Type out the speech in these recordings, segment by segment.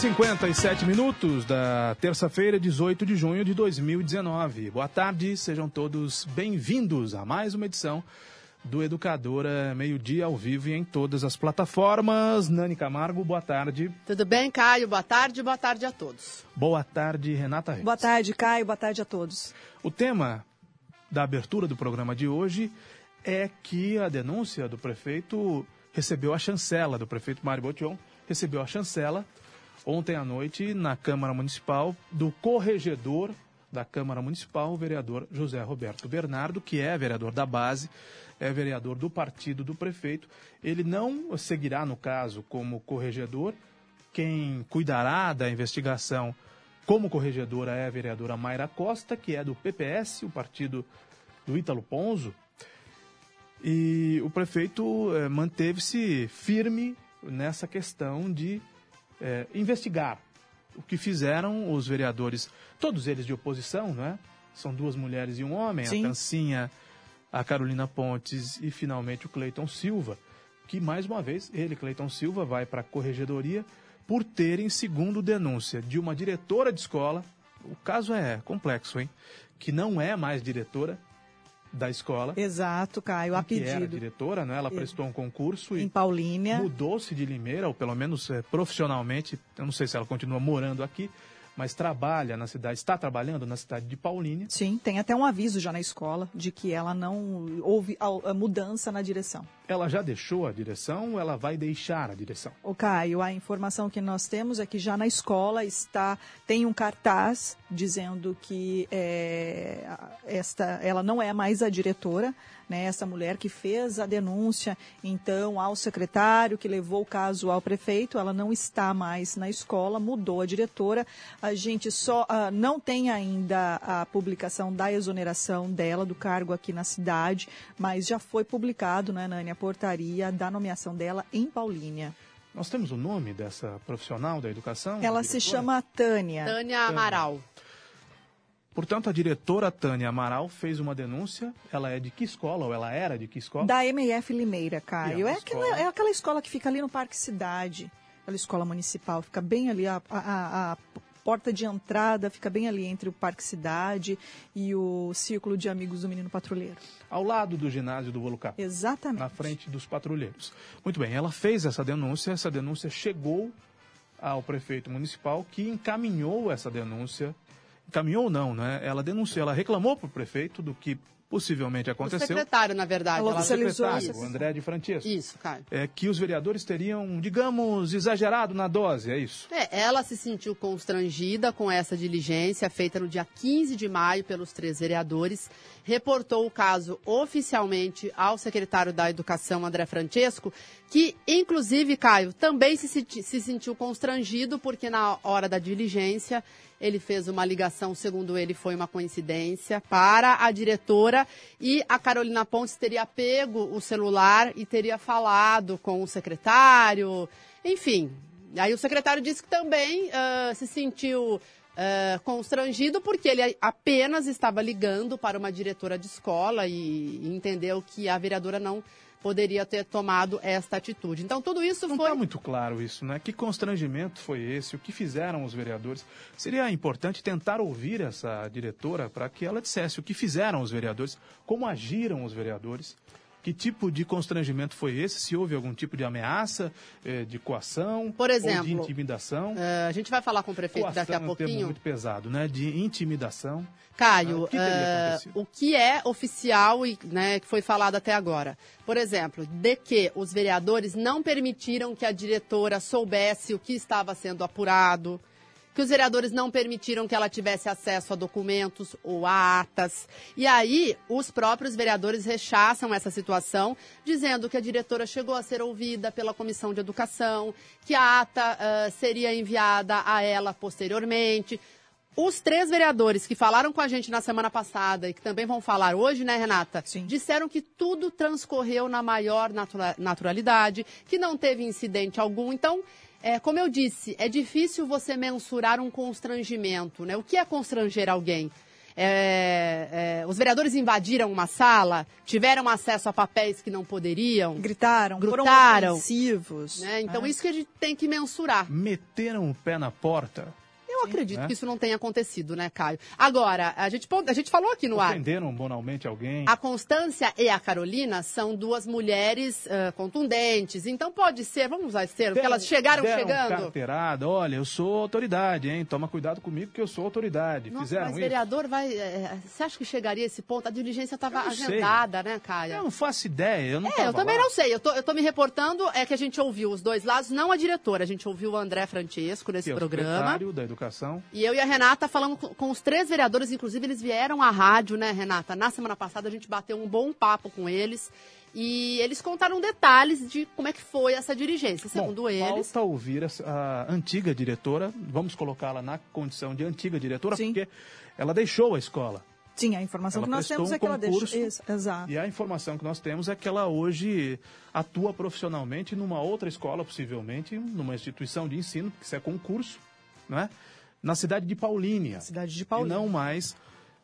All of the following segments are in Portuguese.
57 minutos da terça-feira, 18 de junho de 2019. Boa tarde, sejam todos bem-vindos a mais uma edição do Educadora Meio-Dia ao vivo e em todas as plataformas. Nani Camargo, boa tarde. Tudo bem, Caio? Boa tarde, boa tarde a todos. Boa tarde, Renata Reis. Boa tarde, Caio. Boa tarde a todos. O tema da abertura do programa de hoje é que a denúncia do prefeito recebeu a chancela, do prefeito Mário Botion, recebeu a chancela ontem à noite na Câmara Municipal do corregedor da Câmara Municipal, o vereador José Roberto Bernardo, que é vereador da base, é vereador do partido do prefeito. Ele não seguirá, no caso, como corregedor. Quem cuidará da investigação como corregedora é a vereadora Mayra Costa, que é do PPS, o partido do Ítalo Ponzo. E o prefeito eh, manteve-se firme nessa questão de eh, investigar o que fizeram os vereadores, todos eles de oposição, não é? São duas mulheres e um homem, Sim. a Tancinha, a Carolina Pontes e finalmente o Cleiton Silva, que mais uma vez, ele, Cleiton Silva, vai para a corregedoria por terem, segundo denúncia de uma diretora de escola, o caso é complexo, hein? Que não é mais diretora da escola, Exato, Caio. A que era pedido diretora, né? Ela prestou um concurso em e Paulínia. mudou-se de Limeira, ou pelo menos eh, profissionalmente, eu não sei se ela continua morando aqui, mas trabalha na cidade, está trabalhando na cidade de Paulínia. Sim, tem até um aviso já na escola de que ela não houve a, a mudança na direção. Ela já deixou a direção ou ela vai deixar a direção? O Caio, a informação que nós temos é que já na escola está tem um cartaz dizendo que é, esta ela não é mais a diretora, né? Essa mulher que fez a denúncia então ao secretário que levou o caso ao prefeito, ela não está mais na escola, mudou a diretora. A gente só ah, não tem ainda a publicação da exoneração dela do cargo aqui na cidade, mas já foi publicado, né, Nani, a portaria da nomeação dela em Paulínia. Nós temos o nome dessa profissional da educação? Ela se chama Tânia. Tânia Amaral. Portanto, a diretora Tânia Amaral fez uma denúncia. Ela é de que escola? Ou ela era de que escola? Da MF Limeira, Caio. é É aquela, escola. é aquela escola que fica ali no Parque Cidade. Aquela escola municipal. Fica bem ali, a, a- a porta de entrada fica bem ali entre o Parque Cidade e o Círculo de Amigos do Menino Patrulheiro. Ao lado do ginásio do Volucap. Exatamente. na frente dos patrulheiros. Muito bem, ela fez essa denúncia, essa denúncia chegou ao prefeito municipal que encaminhou essa denúncia. Encaminhou não, né? Ela denunciou, ela reclamou para o prefeito do que possivelmente O aconteceu. secretário, na verdade. Ela ela- O secretário, essa- o André de Francesco. Isso, Caio. É que os vereadores teriam, digamos, exagerado na dose, é isso? É, ela se sentiu constrangida com essa diligência feita no dia 15 de maio pelos três vereadores, reportou o caso oficialmente ao secretário da Educação, André Francesco, que, inclusive, Caio, também se, se sentiu constrangido porque na hora da diligência ele fez uma ligação, segundo ele, foi uma coincidência, para a diretora e a Carolina Pontes teria pego o celular e teria falado com o secretário, enfim. Aí o secretário disse que também ah, se sentiu ah, constrangido porque ele apenas estava ligando para uma diretora de escola e, e entendeu que a vereadora não poderia ter tomado esta atitude. Então tudo isso Não foi está muito claro isso, né? Que constrangimento foi esse? O que fizeram os vereadores? Seria importante tentar ouvir essa diretora para que ela dissesse o que fizeram os vereadores, como agiram os vereadores Que tipo de constrangimento foi esse? Se houve algum tipo de ameaça, eh, de coação Por exemplo, de intimidação? Uh, a gente vai falar com o prefeito coação daqui a é um termo pouquinho. muito pesado, né? De intimidação. Caio, Ah, o que eh, o que é oficial e né, que foi falado até agora? Por exemplo, de que os vereadores não permitiram que a diretora soubesse o que estava sendo apurado, que os vereadores não permitiram que ela tivesse acesso a documentos ou a atas. E aí, os próprios vereadores rechaçam essa situação, dizendo que a diretora chegou a ser ouvida pela Comissão de Educação, que a ata ah, seria enviada a ela posteriormente. Os três vereadores que falaram com a gente na semana passada e que também vão falar hoje, né, Renata? Sim. Disseram que tudo transcorreu na maior natura- naturalidade, que não teve incidente algum. Então, é, como eu disse, é difícil você mensurar um constrangimento, né? O que é constranger alguém? É, é, os vereadores invadiram uma sala, tiveram acesso a papéis que não poderiam, Gritaram, Gritaram. foram ofensivos. né? Então, né? isso que a gente tem que mensurar. Meteram o pé na porta, Eu acredito né? que isso não tenha acontecido, né, Caio? Agora, a gente, a gente falou aqui no ar. ofenderam bonalmente alguém. A Constância e a Carolina são duas mulheres ah, contundentes. Então pode ser, vamos usar esse termo, que elas chegaram deram chegando. carteirada, olha, eu sou autoridade, hein? Toma cuidado comigo que eu sou autoridade. Nossa, Fizeram mas isso? vereador vai. eh, você acha que chegaria a esse ponto? A diligência estava não sei. agendada, né, Caio? Eu não faço ideia, eu não É, eu também lá. não sei. Eu tô, eu tô me reportando, é que a gente ouviu os dois lados, não a diretora. A gente ouviu o André Francesco nesse Que é o programa. secretário da Educação. E eu e a Renata falamos com, com os três vereadores, inclusive eles vieram à rádio, né, Renata? Na semana passada a gente bateu um bom papo com eles. E eles contaram detalhes de como é que foi essa dirigência. Segundo Bom, eles. falta ouvir essa- a antiga diretora, vamos colocá-la na condição de antiga diretora, Sim. porque ela deixou a escola. Sim, a informação Ela que nós temos um é que ela concurso Isso, exato. E a informação que nós temos é que ela hoje atua profissionalmente numa outra escola, possivelmente, numa instituição de ensino, porque isso é concurso, não é? Na cidade de Paulínia. Cidade de E Paulínia. não mais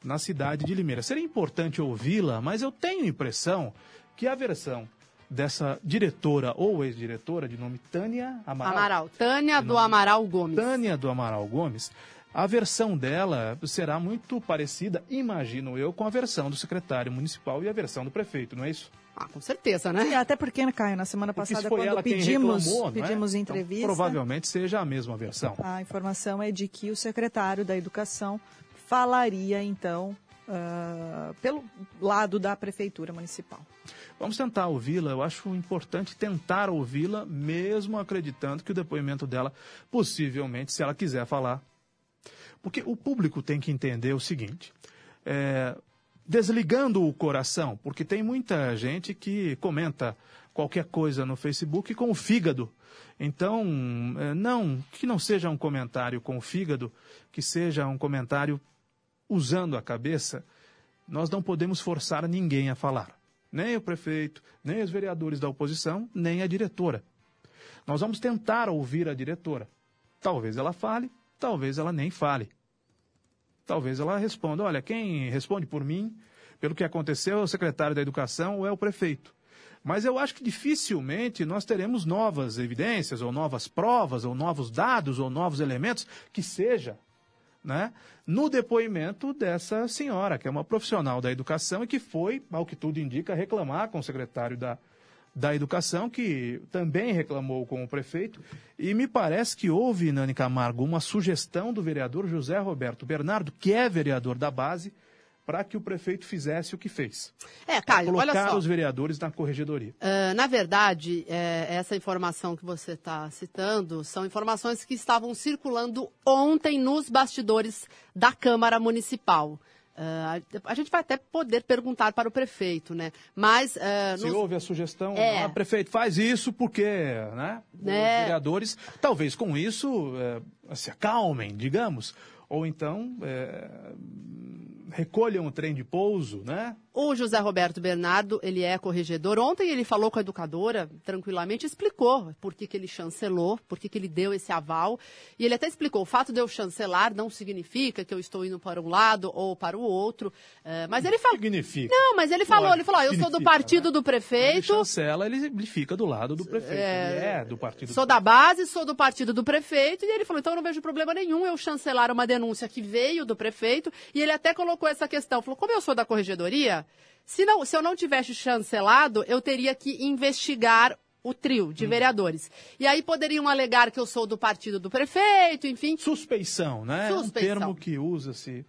na cidade de Limeira. Seria importante ouvi-la, mas eu tenho a impressão que a versão dessa diretora ou ex-diretora de nome Tânia Amaral, Amaral. Tânia do nome- Amaral Gomes. Tânia do Amaral Gomes, a versão dela será muito parecida, imagino eu, com a versão do secretário municipal e a versão do prefeito, não é isso? Ah, com certeza, né? até porque, né, Caio, na semana Porque passada, quando pedimos, reclamou, é? pedimos Então, entrevista, provavelmente seja a mesma versão. a informação é de que o secretário da Educação falaria, então, ah, pelo lado da Prefeitura Municipal. Vamos tentar ouvi-la. Eu acho importante tentar ouvi-la, mesmo acreditando que o depoimento dela, possivelmente, se ela quiser falar. Porque o público tem que entender o seguinte: é, desligando o coração, porque tem muita gente que comenta qualquer coisa no Facebook com o fígado. Então, é, não que não seja um comentário com o fígado, que seja um comentário usando a cabeça. Nós não podemos forçar ninguém a falar. Nem o prefeito, nem os vereadores da oposição, nem a diretora. Nós vamos tentar ouvir a diretora. Talvez ela fale, talvez ela nem fale. Talvez ela responda: olha, quem responde por mim, pelo que aconteceu, é o secretário da Educação ou é o prefeito. Mas eu acho que dificilmente nós teremos novas evidências, ou novas provas, ou novos dados, ou novos elementos, que seja né, no depoimento dessa senhora, que é uma profissional da educação e que foi, ao que tudo indica, reclamar com o secretário da, da Educação, que também reclamou com o prefeito. E me parece que houve, Nani Camargo, uma sugestão do vereador José Roberto Bernardo, que é vereador da base, para que o prefeito fizesse o que fez. É, Caio, olha Colocar só. os vereadores na corregedoria. Ah, na verdade, é, essa informação que você está citando são informações que estavam circulando ontem nos bastidores da Câmara Municipal. Ah, a gente vai até poder perguntar para o prefeito, né? Mas ah, Se nos- houve a sugestão, É. ah, prefeito, faz isso porque, né? Né? Os vereadores, talvez com isso, eh, se acalmem, digamos, ou então eh, recolham o trem de pouso, né? O José Roberto Bernardo, ele é corregedor. Ontem ele falou com a educadora, tranquilamente, explicou por que, que ele chancelou, por que, que ele deu esse aval. E ele até explicou, o fato de eu chancelar não significa que eu estou indo para um lado ou para o outro. Eh, mas ele falou... Significa. Não, mas ele falou, Lógico, ele falou, ó, eu sou do partido né? do Ele prefeito, chancela, ele, ele fica do lado do prefeito. Ele é do partido sou da base, sou do partido do prefeito, e ele falou, então eu não vejo problema nenhum eu chancelar uma denúncia que veio do prefeito, e ele até colocou essa questão, falou, como eu sou da corregedoria, Se, não, se eu não tivesse chancelado, eu teria que investigar o trio de vereadores. E aí poderiam alegar que eu sou do partido do prefeito, enfim. Suspeição, né? Suspeição. É um termo que usa-se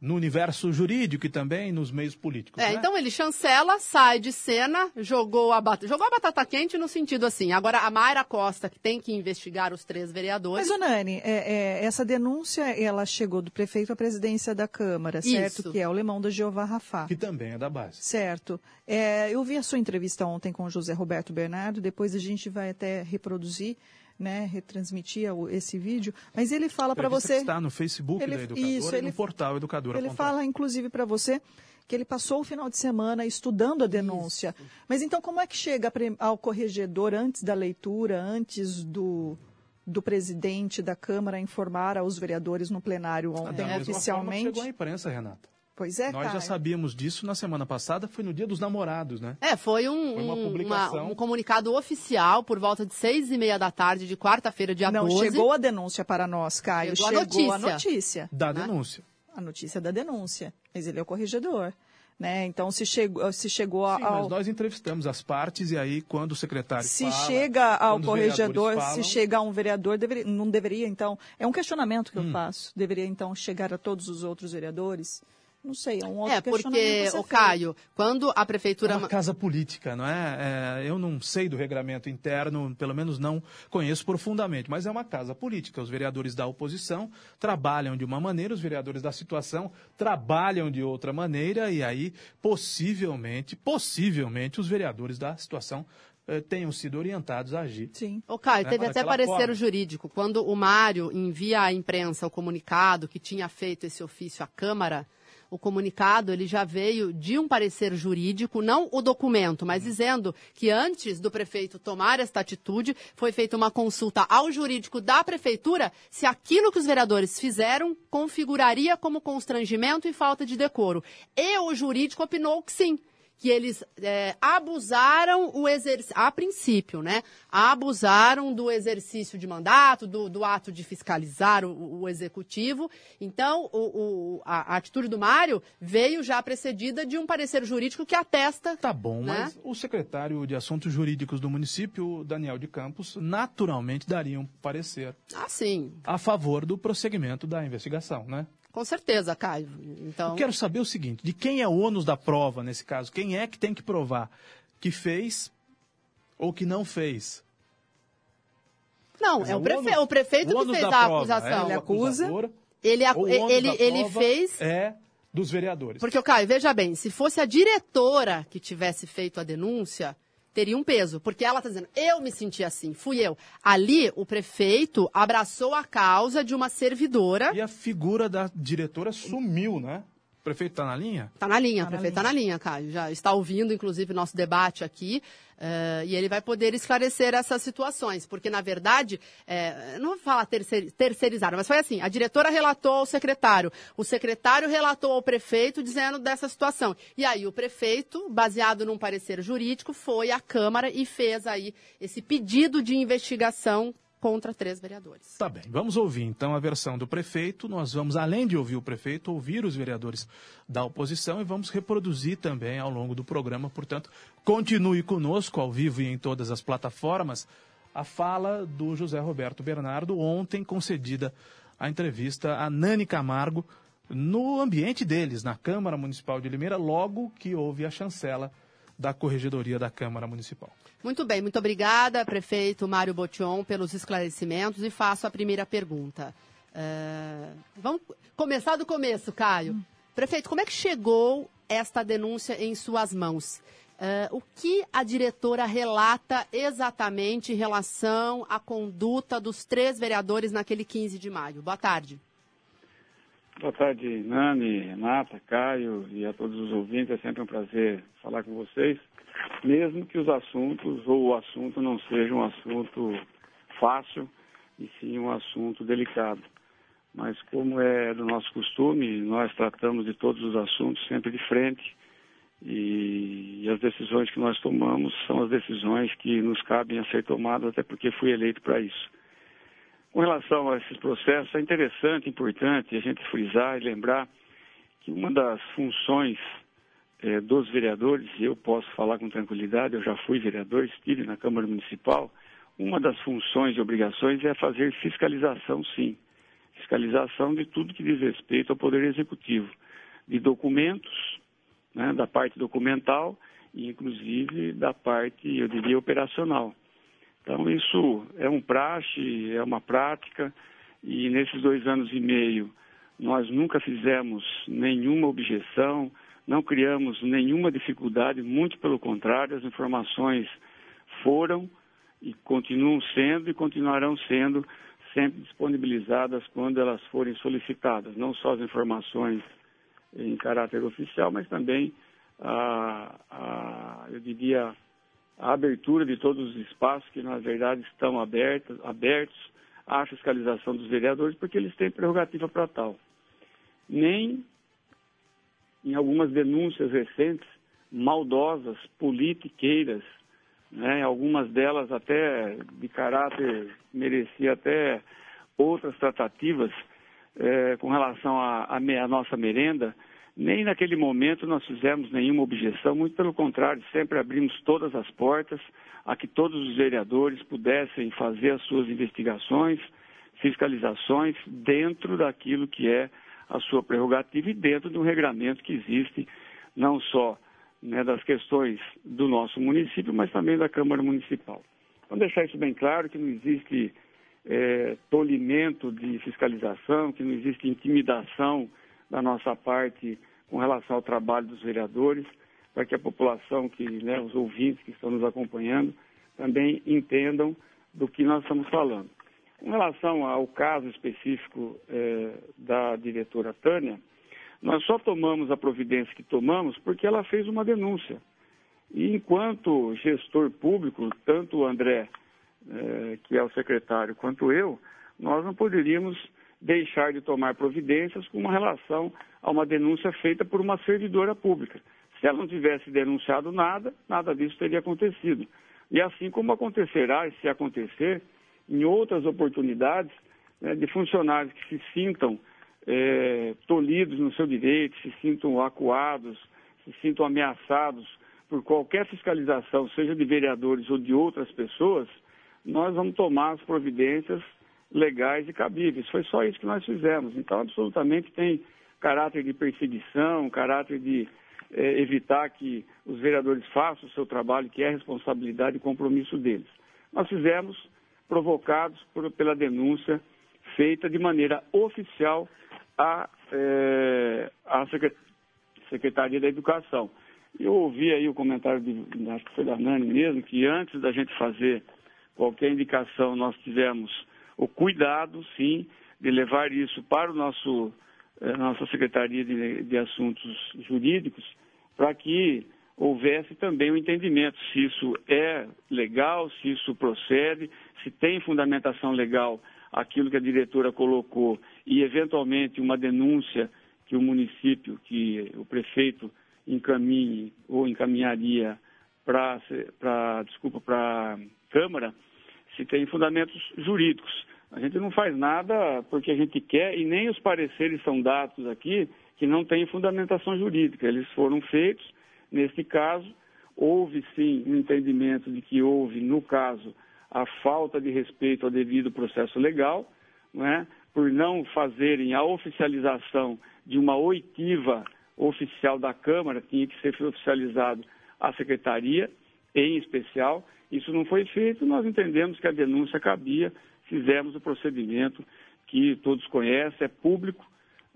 no universo jurídico e também nos meios políticos. É, né? então ele chancela, sai de cena, jogou a, bat... jogou a batata quente no sentido assim. Agora, a Mayra Costa, que tem que investigar os três vereadores. Mas, Onani, é, é, essa denúncia, ela chegou do prefeito à presidência da Câmara, certo? Isso. Que é o Lemão da Jeová Rafá. Que também é da base. Certo. É, eu vi a sua entrevista ontem com o José Roberto Bernardo, depois a gente vai até reproduzir, né, retransmitir esse vídeo, mas ele fala para você... está no Facebook Ele- da Educadora isso, e ele- no portal Educadora. Ele fala, inclusive, para você que ele passou o final de semana estudando a denúncia. Mas então, como é que chega ao corregedor antes da leitura, antes do, do presidente da Câmara informar aos vereadores no plenário ontem, que oficialmente? chegou à imprensa, Renata. Pois é, Nós já sabíamos disso na semana passada, foi no Dia dos Namorados, né? É, foi um, Foi uma um- publicação. um comunicado oficial por volta de seis e meia da tarde de quarta-feira, dia Não 12. chegou a denúncia para nós, Caio. Chegou a Chegou a notícia. notícia. Da Né? denúncia. A notícia da denúncia. Mas ele é o corregedor. Né? Então, se chegou, se chegou Sim, ao. mas nós entrevistamos as partes e aí quando o secretário Se fala, chega ao corregedor, falam, se chega a um vereador, deveria- não deveria, então. É um questionamento Hum. que eu faço. Deveria, então, chegar a todos os outros vereadores? Não sei, é um outro É, porque, o Caio, quando a É prefeitura. uma casa política, não é? É, Eu não sei do regramento interno, pelo menos não conheço profundamente, mas é uma casa política. Os vereadores da oposição trabalham de uma maneira, os vereadores da situação trabalham de outra maneira, e aí, possivelmente, possivelmente, os vereadores da situação eh, tenham sido orientados a agir. Sim. Ô, Caio, né, teve até parecer forma. jurídico. Quando o Mário envia à imprensa o comunicado que tinha feito esse ofício à Câmara, o comunicado ele já veio de um parecer jurídico, não o documento, mas dizendo que antes do prefeito tomar esta atitude, foi feita uma consulta ao jurídico da prefeitura se aquilo que os vereadores fizeram configuraria como constrangimento e falta de decoro. E o jurídico opinou que sim que eles é, abusaram o exercício, a princípio, né? Abusaram do exercício de mandato, do, do ato de fiscalizar o, o executivo. Então, o- o- a, a atitude do Mário veio já precedida de um parecer jurídico que atesta. Tá bom, Né? mas o secretário de Assuntos Jurídicos do município, Daniel de Campos, naturalmente daria um parecer Ah, sim, a favor do prosseguimento da investigação, né? Com certeza, Caio. Então, Eu quero saber o seguinte: de quem é o ônus da prova nesse caso? Quem é que tem que provar que fez ou que não fez? não, Mas é o, prefe- ônus- o prefeito o que fez da a prova acusação. É Ele acusa. Ele, acu- ele, ele fez É dos vereadores. Porque, Caio, veja bem, se fosse a diretora que tivesse feito a denúncia, teria um peso. Porque ela está dizendo, eu me senti assim, fui eu. Ali, o prefeito abraçou a causa de uma servidora. E a figura da diretora sumiu, né? O prefeito está na linha? Está na linha, Tá o na prefeito está na linha, Caio. Já está ouvindo, inclusive, nosso debate aqui. Eh, e ele vai poder esclarecer essas situações. Porque, na verdade, eh, não vou falar terceir, terceirizar, mas foi assim: a diretora relatou ao secretário, o secretário relatou ao prefeito dizendo dessa situação. E aí o prefeito, baseado num parecer jurídico, foi à Câmara e fez aí esse pedido de investigação contra três vereadores. Tá bem, vamos ouvir então a versão do prefeito. Nós vamos, além de ouvir o prefeito, ouvir os vereadores da oposição e vamos reproduzir também ao longo do programa. Portanto, continue conosco ao vivo e em todas as plataformas a fala do José Roberto Bernardo, ontem concedida a entrevista a Nani Camargo no ambiente deles, na Câmara Municipal de Limeira, logo que houve a chancela da Corregedoria da Câmara Municipal. Muito bem, muito obrigada, prefeito Mário Botion, pelos esclarecimentos e faço a primeira pergunta. É, vamos começar do começo, Caio. Prefeito, como é que chegou esta denúncia em suas mãos? É, o que a diretora relata exatamente em relação à conduta dos três vereadores naquele 15 de maio? Boa tarde. Boa tarde, Nani, Renata, Caio e a todos os ouvintes. É sempre um prazer falar com vocês, mesmo que os assuntos ou o assunto não seja um assunto fácil e sim um assunto delicado. Mas como é do nosso costume, nós tratamos de todos os assuntos sempre de frente e, e as decisões que nós tomamos são as decisões que nos cabem a ser tomadas, até porque fui eleito para isso. Com relação a esses processos, é interessante, importante a gente frisar e lembrar que uma das funções é, dos vereadores, e eu posso falar com tranquilidade, eu já fui vereador, estive na Câmara Municipal, uma das funções e obrigações é fazer fiscalização, sim. Fiscalização de tudo que diz respeito ao Poder Executivo, de documentos, né, da parte documental e, inclusive, da parte, eu diria, operacional. Então, isso é um praxe, é uma prática, e nesses dois anos e meio nós nunca fizemos nenhuma objeção, não criamos nenhuma dificuldade, muito pelo contrário, as informações foram e continuam sendo e continuarão sendo sempre disponibilizadas quando elas forem solicitadas, não só as informações em caráter oficial, mas também a, a, eu diria a abertura de todos os espaços que na verdade estão abertos, abertos à fiscalização dos vereadores, porque eles têm prerrogativa para tal. Nem em algumas denúncias recentes, maldosas, politiqueiras, né, algumas delas até de caráter, merecia até outras tratativas é, com relação à nossa merenda, nem naquele momento nós fizemos nenhuma objeção, muito pelo contrário, sempre abrimos todas as portas a que todos os vereadores pudessem fazer as suas investigações, fiscalizações dentro daquilo que é a sua prerrogativa e dentro de um regramento que existe, não só né, das questões do nosso município, mas também da Câmara Municipal. Vamos deixar isso bem claro, que não existe é, tolimento de fiscalização, que não existe intimidação da nossa parte com relação ao trabalho dos vereadores, para que a população, que, né, os ouvintes que estão nos acompanhando, também entendam do que nós estamos falando. Com relação ao caso específico é, da diretora Tânia, nós só tomamos a providência que tomamos porque ela fez uma denúncia. E enquanto gestor público, tanto o André, é, que é o secretário, quanto eu, nós não poderíamos deixar de tomar providências com relação a uma denúncia feita por uma servidora pública. Se ela não tivesse denunciado nada, nada disso teria acontecido. E assim como acontecerá, e se acontecer, em outras oportunidades, né, de funcionários que se sintam é, tolhidos no seu direito, se sintam acuados, se sintam ameaçados por qualquer fiscalização, seja de vereadores ou de outras pessoas, nós vamos tomar as providências legais e cabíveis. Foi só isso que nós fizemos. Então, absolutamente tem caráter de perseguição, caráter de é, evitar que os vereadores façam o seu trabalho, que é responsabilidade e compromisso deles. Nós fizemos provocados por, pela denúncia feita de maneira oficial à, é, à Secretaria da Educação. Eu ouvi aí o comentário, de, acho que foi da Nani mesmo, que antes da gente fazer qualquer indicação, nós tivemos o cuidado, sim, de levar isso para o nosso eh, nossa Secretaria de, de Assuntos Jurídicos, para que houvesse também o um entendimento se isso é legal, se isso procede, se tem fundamentação legal aquilo que a diretora colocou e, eventualmente, uma denúncia que o município, que o prefeito encaminhe ou encaminharia para, desculpa, para a Câmara, se tem fundamentos jurídicos. A gente não faz nada porque a gente quer e nem os pareceres são dados aqui que não têm fundamentação jurídica. Eles foram feitos, neste caso, houve sim um entendimento de que houve, no caso, a falta de respeito ao devido processo legal, não é? por não fazerem a oficialização de uma oitiva oficial da Câmara, tinha que ser oficializado a Secretaria, em especial. Isso não foi feito, nós entendemos que a denúncia cabia fizemos o procedimento que todos conhecem, é público,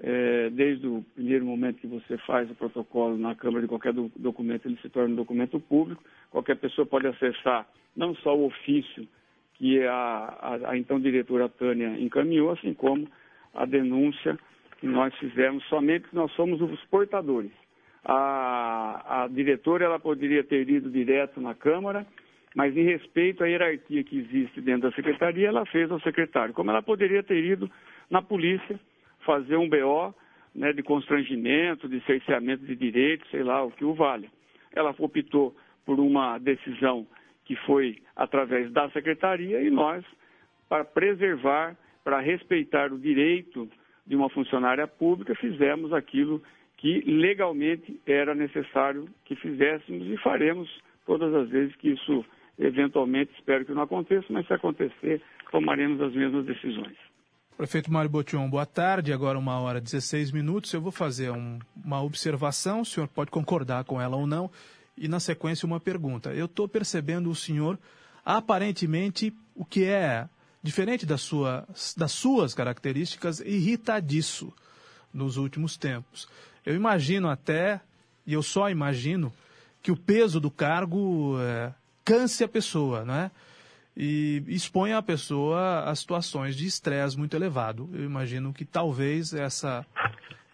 é, desde o primeiro momento que você faz o protocolo na Câmara de qualquer do, documento, ele se torna um documento público, qualquer pessoa pode acessar não só o ofício que a, a, a então diretora Tânia encaminhou, assim como a denúncia que nós fizemos, somente nós somos os portadores. A, a diretora ela poderia ter ido direto na Câmara, mas em respeito à hierarquia que existe dentro da secretaria, ela fez ao secretário. Como ela poderia ter ido na polícia fazer um BO né, de constrangimento, de cerceamento de direitos, sei lá, o que o vale. Ela optou por uma decisão que foi através da secretaria e nós, para preservar, para respeitar o direito de uma funcionária pública, fizemos aquilo que legalmente era necessário que fizéssemos e faremos todas as vezes que isso eventualmente, espero que não aconteça, mas se acontecer, tomaremos as mesmas decisões. Prefeito Mário Botion, boa tarde. Agora uma hora e 16 minutos. Eu vou fazer um, uma observação, o senhor pode concordar com ela ou não, e na sequência uma pergunta. Eu estou percebendo o senhor aparentemente o que é diferente da sua, das suas características, irritadiço nos últimos tempos. Eu imagino até, e eu só imagino, que o peso do cargo é, canse a pessoa, não é? E expõe a pessoa a situações de estresse muito elevado. Eu imagino que talvez essa,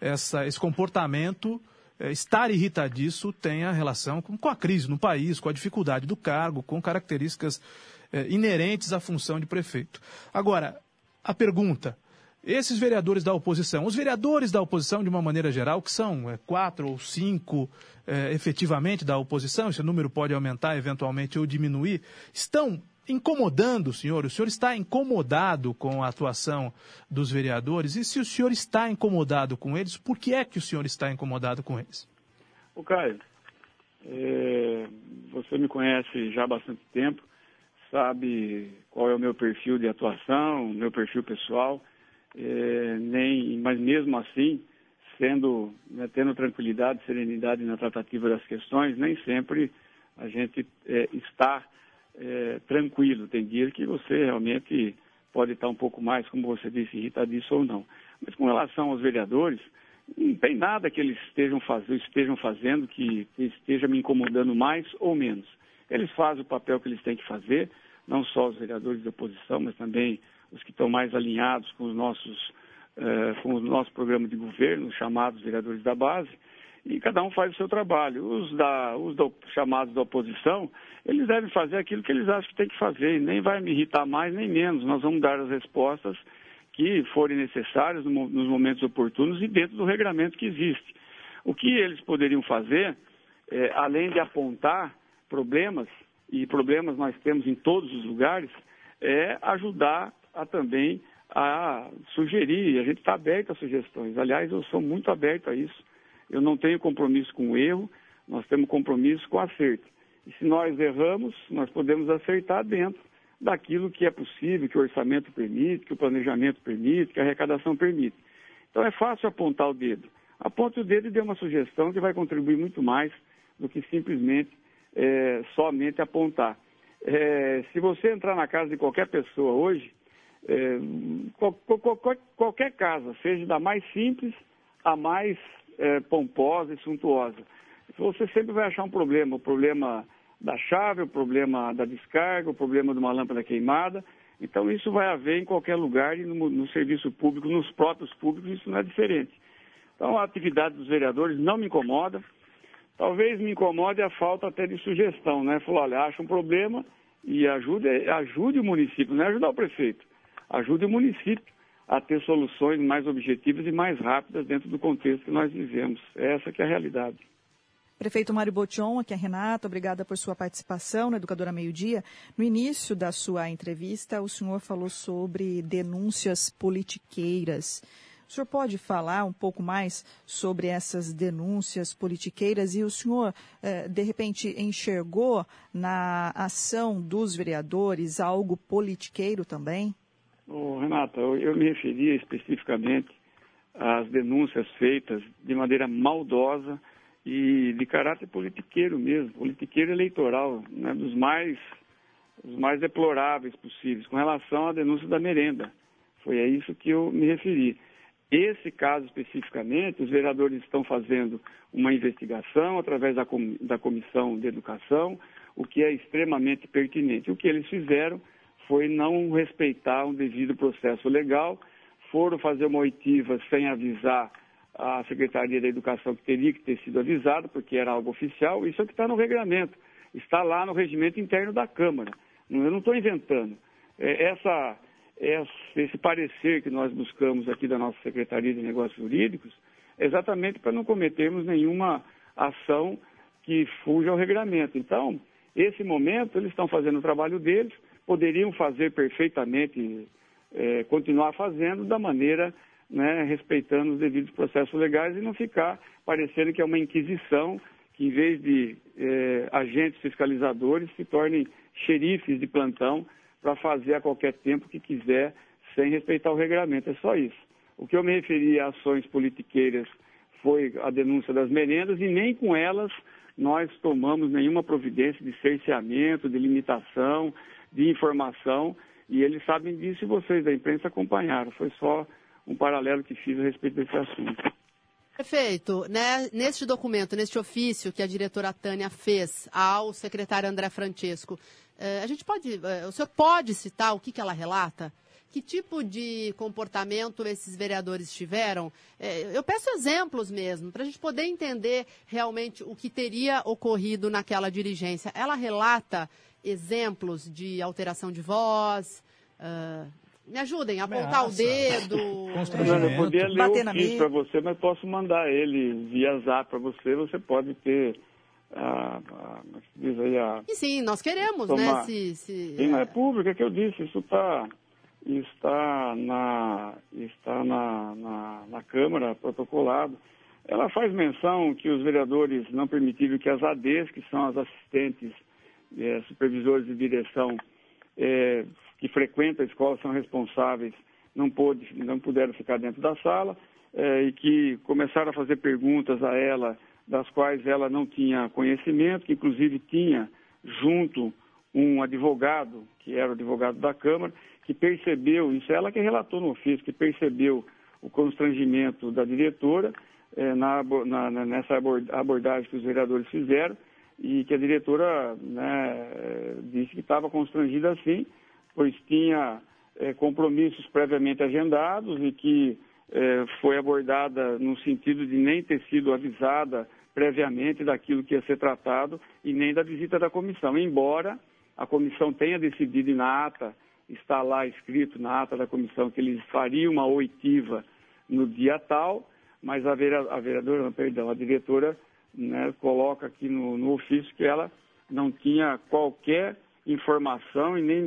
essa, esse comportamento, é, estar irritadiço, tenha relação com, com, a crise no país, com a dificuldade do cargo, com características é, inerentes à função de prefeito. Agora, a pergunta: esses vereadores da oposição, os vereadores da oposição, de uma maneira geral, que são é, quatro ou cinco é, efetivamente da oposição, esse número pode aumentar eventualmente ou diminuir, estão incomodando o senhor? O senhor está incomodado com a atuação dos vereadores? E se o senhor está incomodado com eles, por que é que o senhor está incomodado com eles? O Caio, é, você me conhece já há bastante tempo, sabe qual é o meu perfil de atuação, meu perfil pessoal é, nem, mas mesmo assim, sendo, né, tendo tranquilidade, serenidade na tratativa das questões, nem sempre a gente é, está é, tranquilo. Tem dias que você realmente pode estar um pouco mais, como você disse, irritadiço ou não. Mas com relação aos vereadores, não tem nada que eles estejam, faz, estejam fazendo que esteja me incomodando mais ou menos. Eles fazem o papel que eles têm que fazer, não só os vereadores da oposição, mas também os que estão mais alinhados com os nossos eh, com o nosso programa de governo, chamados vereadores da base, e cada um faz o seu trabalho. Os, da, os do, chamados da oposição, eles devem fazer aquilo que eles acham que tem que fazer, e nem vai me irritar mais nem menos. Nós vamos dar as respostas que forem necessárias no, nos momentos oportunos e dentro do regramento que existe. O que eles poderiam fazer, é, além de apontar problemas, e problemas nós temos em todos os lugares, é ajudar a também a sugerir, a gente está aberto a sugestões. Aliás, eu sou muito aberto a isso. Eu não tenho compromisso com o erro, nós temos compromisso com o acerto. E se nós erramos, nós podemos acertar dentro daquilo que é possível, que o orçamento permite, que o planejamento permite, que a arrecadação permite. Então é fácil apontar o dedo. Aponte o dedo e dê uma sugestão que vai contribuir muito mais do que simplesmente é, somente apontar. É, se você entrar na casa de qualquer pessoa hoje, é, qualquer casa, seja da mais simples a mais é, pomposa e suntuosa, você sempre vai achar um problema, o problema da chave, o problema da descarga, o problema de uma lâmpada queimada. Então isso vai haver em qualquer lugar e no, no serviço público, nos próprios públicos, isso não é diferente. Então a atividade dos vereadores não me incomoda. Talvez me incomode a falta até de sugestão, né? Falar, olha, acha um problema e ajude, ajude o município, não é ajudar o prefeito ajude o município a ter soluções mais objetivas e mais rápidas dentro do contexto que nós vivemos. Essa que é a realidade. Prefeito Mário Botion, aqui é a Renata, obrigada por sua participação na Educadora Meio Dia. No início da sua entrevista, o senhor falou sobre denúncias politiqueiras. O senhor pode falar um pouco mais sobre essas denúncias politiqueiras e o senhor, eh, de repente, enxergou na ação dos vereadores algo politiqueiro também? Oh, Renata, eu, me referia especificamente às denúncias feitas de maneira maldosa e de caráter politiqueiro mesmo, politiqueiro eleitoral, né, dos mais, os mais deploráveis possíveis, com relação à denúncia da merenda. Foi a isso que eu me referi. Esse caso especificamente, os vereadores estão fazendo uma investigação através da, com, da Comissão de Educação, o que é extremamente pertinente. O que eles fizeram foi não respeitar um devido processo legal, foram fazer uma oitiva sem avisar a Secretaria da Educação que teria que ter sido avisada, porque era algo oficial, isso é o que está no regulamento, está lá no regimento interno da Câmara. Eu não estou inventando. É, essa, esse parecer que nós buscamos aqui da nossa Secretaria de Negócios Jurídicos é exatamente para não cometermos nenhuma ação que fuja ao regulamento. Então, esse momento, eles estão fazendo o trabalho deles, poderiam fazer perfeitamente, é, continuar fazendo da maneira né, respeitando os devidos processos legais e não ficar parecendo que é uma inquisição, que em vez de eh, agentes fiscalizadores se tornem xerifes de plantão para fazer a qualquer tempo que quiser, sem respeitar o regulamento. É só isso. O que eu me referi a ações politiqueiras foi a denúncia das merendas e nem com elas nós tomamos nenhuma providência de cerceamento, de limitação, de informação, e eles sabem disso e vocês da imprensa acompanharam. Foi só um paralelo que fiz a respeito desse assunto. Prefeito, né, neste documento, neste ofício que a diretora Tânia fez ao secretário André Francesco, eh, a gente pode, eh, o senhor pode citar o que, que ela relata? Que tipo de comportamento esses vereadores tiveram? Eh, eu peço exemplos mesmo, para a gente poder entender realmente o que teria ocorrido naquela diligência. Ela relata exemplos de alteração de voz, uh, me ajudem a apontar Ameaça. o dedo. eu poderia ler o ofício para você, mas posso mandar ele via zap para você. Você pode ter a, a, é diz aí a. E sim, nós queremos, né, tomar. né? Se, se, sim, é público, é que eu disse, isso está está na está na, na, na Câmara protocolado. Ela faz menção que os vereadores não permitiram que as ADs, que são as assistentes, é, supervisores de direção, é, que frequentam a escola são responsáveis, não, pôde, não puderam ficar dentro da sala é, e que começaram a fazer perguntas a ela, das quais ela não tinha conhecimento, que inclusive tinha junto um advogado, que era o advogado da Câmara, que percebeu, isso é ela que relatou no ofício, que percebeu o constrangimento da diretora é, na, na, nessa abordagem que os vereadores fizeram e que a diretora né, disse que estava constrangida assim, pois tinha é, compromissos previamente agendados e que é, foi abordada no sentido de nem ter sido avisada previamente daquilo que ia ser tratado e nem da visita da comissão, embora a comissão tenha decidido na ata, está lá escrito na ata da comissão que eles fariam uma oitiva no dia tal, mas a, vereadora, perdão, a diretora né, coloca aqui no, no ofício que ela não tinha qualquer informação e nem,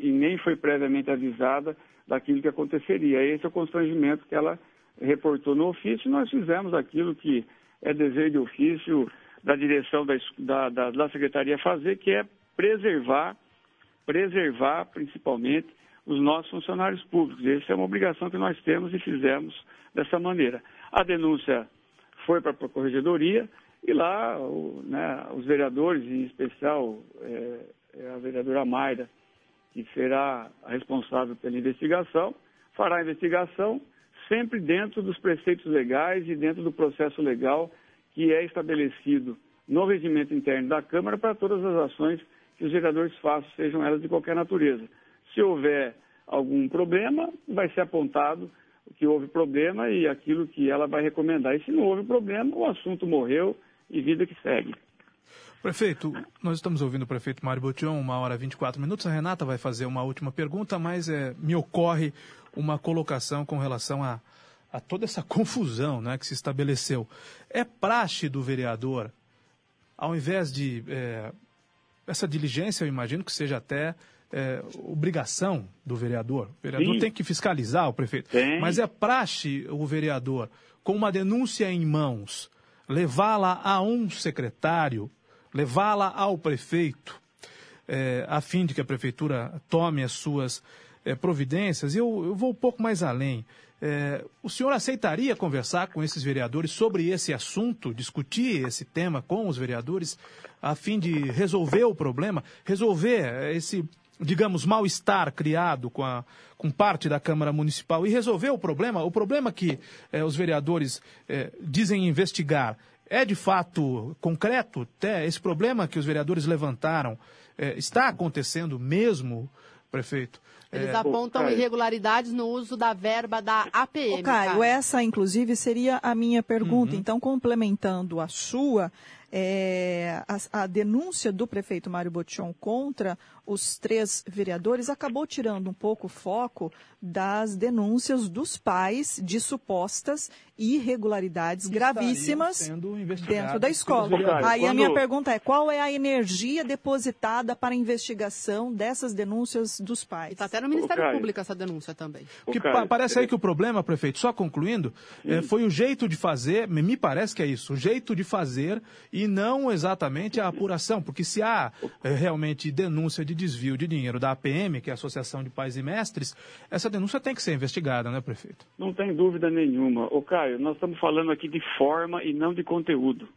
e nem foi previamente avisada daquilo que aconteceria. Esse é o constrangimento que ela reportou no ofício. Nós fizemos aquilo que é desejo de ofício da direção da, da, da, Secretaria fazer, que é preservar, preservar principalmente os nossos funcionários públicos. Essa é uma obrigação que nós temos e fizemos dessa maneira. A denúncia foi para a Corregedoria e lá o, né, os vereadores, em especial é, é a vereadora Mayra, que será a responsável pela investigação, fará a investigação sempre dentro dos preceitos legais e dentro do processo legal que é estabelecido no regimento interno da Câmara para todas as ações que os vereadores façam, sejam elas de qualquer natureza. Se houver algum problema, vai ser apontado que houve problema e aquilo que ela vai recomendar. E se não houve problema, o assunto morreu e vida que segue. Prefeito, nós estamos ouvindo o prefeito Mário Botion, uma hora e 24 minutos. A Renata vai fazer uma última pergunta, mas é, me ocorre uma colocação com relação a, a toda essa confusão né, que se estabeleceu. É praxe do vereador, ao invés de. É, essa diligência, eu imagino que seja até é, obrigação do vereador. O vereador Sim. tem que fiscalizar o prefeito. Tem. Mas é praxe o vereador, com uma denúncia em mãos, levá-la a um secretário levá-la ao prefeito, é, a fim de que a prefeitura tome as suas é, providências. Eu, eu, vou um pouco mais além. É, o senhor aceitaria conversar com esses vereadores sobre esse assunto, discutir esse tema com os vereadores, a fim de resolver o problema, resolver esse, digamos, mal-estar criado com, a, com parte da Câmara Municipal e resolver o problema, o problema que é, os vereadores é, dizem investigar é de fato concreto? Esse problema que os vereadores levantaram é, está acontecendo mesmo, prefeito? Eles é... apontam irregularidades no uso da verba da APM. Ô, Caio, essa inclusive seria a minha pergunta. Uhum. Então, complementando a sua, é, a, a, denúncia do prefeito Mário Botion contra os três vereadores acabou tirando um pouco o foco das denúncias dos pais de supostas irregularidades gravíssimas dentro da escola. Aí Quando... a minha pergunta é, qual é a energia depositada para a investigação dessas denúncias dos pais? Está até no Ministério Público essa denúncia também. Que parece aí que o problema, prefeito, só concluindo, é, foi o jeito de fazer, me parece que é isso, o jeito de fazer e não exatamente a apuração, porque se há é, realmente denúncia de desvio de dinheiro da APM, que é a Associação de Pais e Mestres, essa denúncia tem que ser investigada, né, prefeito? Não tem dúvida nenhuma. O Caio, nós estamos falando aqui de forma e não de conteúdo.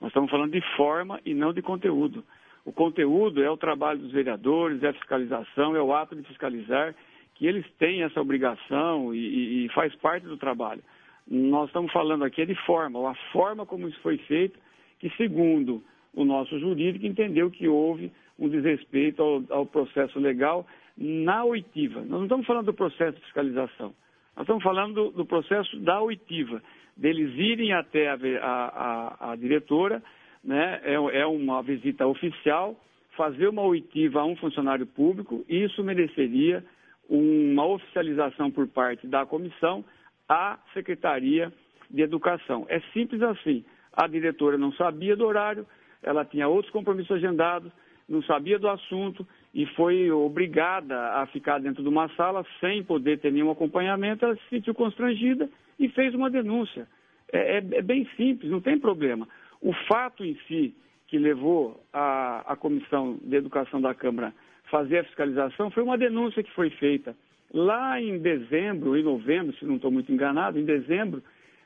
Nós estamos falando de forma e não de conteúdo. O conteúdo é o trabalho dos vereadores, é a fiscalização, é o ato de fiscalizar, que eles têm essa obrigação e, e faz parte do trabalho. Nós estamos falando aqui de forma, a forma como isso foi feito, que segundo o nosso jurídico entendeu que houve um desrespeito ao, ao processo legal na oitiva. Nós não estamos falando do processo de fiscalização. Nós estamos falando do, do processo da oitiva, deles irem até a, a, a, diretora, né, é, é, uma visita oficial, fazer uma oitiva a um funcionário público, isso mereceria uma oficialização por parte da comissão à Secretaria de Educação. É simples assim. A diretora não sabia do horário, ela tinha outros compromissos agendados, não sabia do assunto, e foi obrigada a ficar dentro de uma sala sem poder ter nenhum acompanhamento, ela se sentiu constrangida e fez uma denúncia. É, é, é bem simples, não tem problema. O fato em si que levou a, a Comissão de Educação da Câmara fazer a fiscalização foi uma denúncia que foi feita lá em dezembro, em novembro, se não estou muito enganado, em dezembro,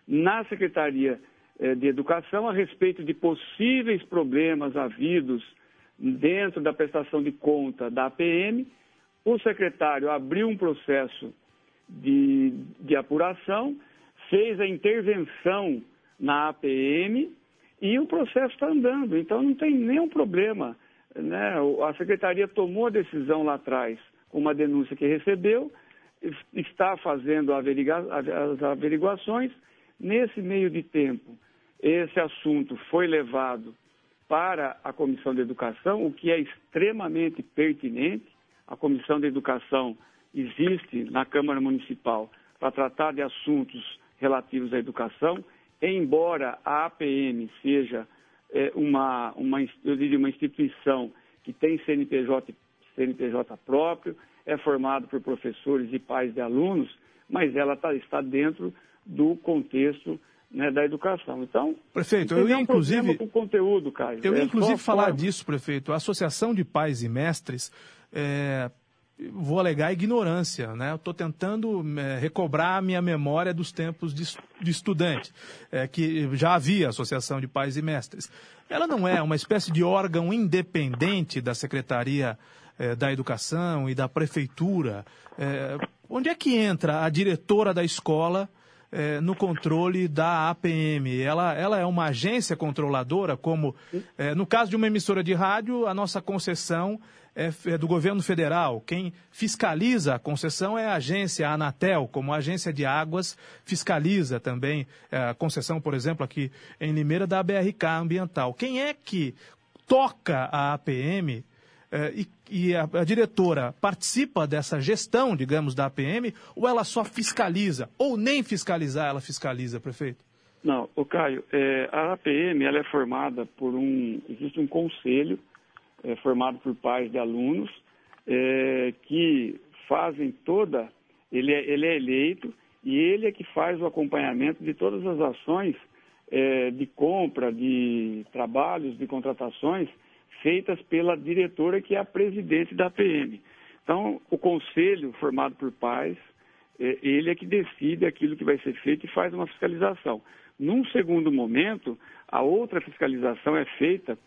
na Secretaria eh, de Educação a respeito de possíveis problemas havidos dentro da prestação de conta da APM, o secretário abriu um processo de, de apuração, fez a intervenção na APM e o processo está andando, então não tem nenhum problema. Né? A secretaria tomou a decisão lá atrás, com uma denúncia que recebeu, está fazendo as averiguações. Nesse meio de tempo, esse assunto foi levado para a Comissão de Educação, o que é extremamente pertinente. A Comissão de Educação existe na Câmara Municipal para tratar de assuntos relativos à educação, embora a APM seja é, uma, uma, eu diria uma instituição que tem CNPJ, CNPJ próprio, é formado por professores e pais de alunos, mas ela tá, está dentro do contexto né, da educação. Então, prefeito, eu ia inclusive com conteúdo, Caio. Eu ia é inclusive falar disso, prefeito. A Associação de Pais e Mestres é, vou alegar ignorância, né? Estou tentando é, recobrar a minha memória dos tempos de, de estudante, é, que já havia Associação de Pais e Mestres. Ela não é uma espécie de órgão independente da Secretaria é, da Educação e da Prefeitura. É, onde é que entra a diretora da escola? É, no controle da APM. Ela, ela é uma agência controladora, como é, no caso de uma emissora de rádio, a nossa concessão é, é, do governo federal. Quem fiscaliza a concessão é a agência a Anatel, como a agência de águas fiscaliza também é, a concessão, por exemplo, aqui em Limeira da BRK Ambiental. Quem é que toca a APM e, e a, a, diretora participa dessa gestão, digamos, da APM, ou ela só fiscaliza? Ou nem fiscalizar ela fiscaliza, prefeito? Não, o Caio, é, a APM ela é formada por um. Existe um conselho é, formado por pais de alunos é, que fazem toda. Ele é, ele é eleito e ele é que faz o acompanhamento de todas as ações é, de compra, de trabalhos, de contratações feitas pela diretora, que é a presidente da PM. Então, o conselho, formado por pais, é, ele é que decide aquilo que vai ser feito e faz uma fiscalização. Num segundo momento, a outra fiscalização é feita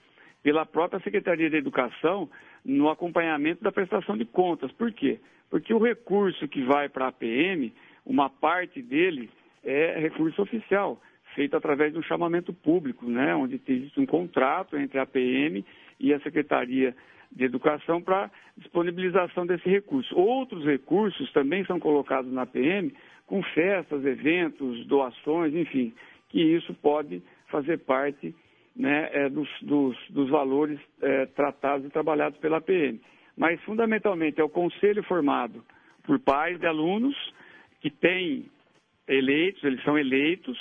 pela própria Secretaria de Educação no acompanhamento da prestação de contas. Por quê? Porque o recurso que vai para a PM, uma parte dele é recurso oficial, feito através de um chamamento público, né, onde existe um contrato entre a PM e a Secretaria de Educação para disponibilização desse recurso. Outros recursos também são colocados na PM com festas, eventos, doações, enfim, que isso pode fazer parte né, é, dos, dos, dos, valores é, tratados e trabalhados pela PM. Mas, fundamentalmente, é o conselho formado por pais de alunos que têm eleitos, eles são eleitos,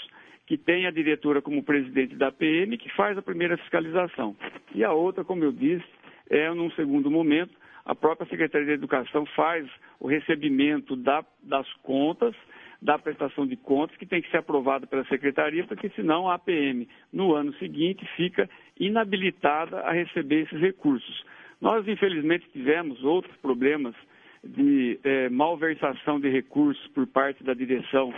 que tem a diretora como presidente da PM, que faz a primeira fiscalização. E a outra, como eu disse, é, num segundo momento, a própria Secretaria de Educação faz o recebimento da, das contas, da prestação de contas, que tem que ser aprovada pela Secretaria, porque senão a APM, no ano seguinte, fica inabilitada a receber esses recursos. Nós, infelizmente, tivemos outros problemas de é, malversação de recursos por parte da direção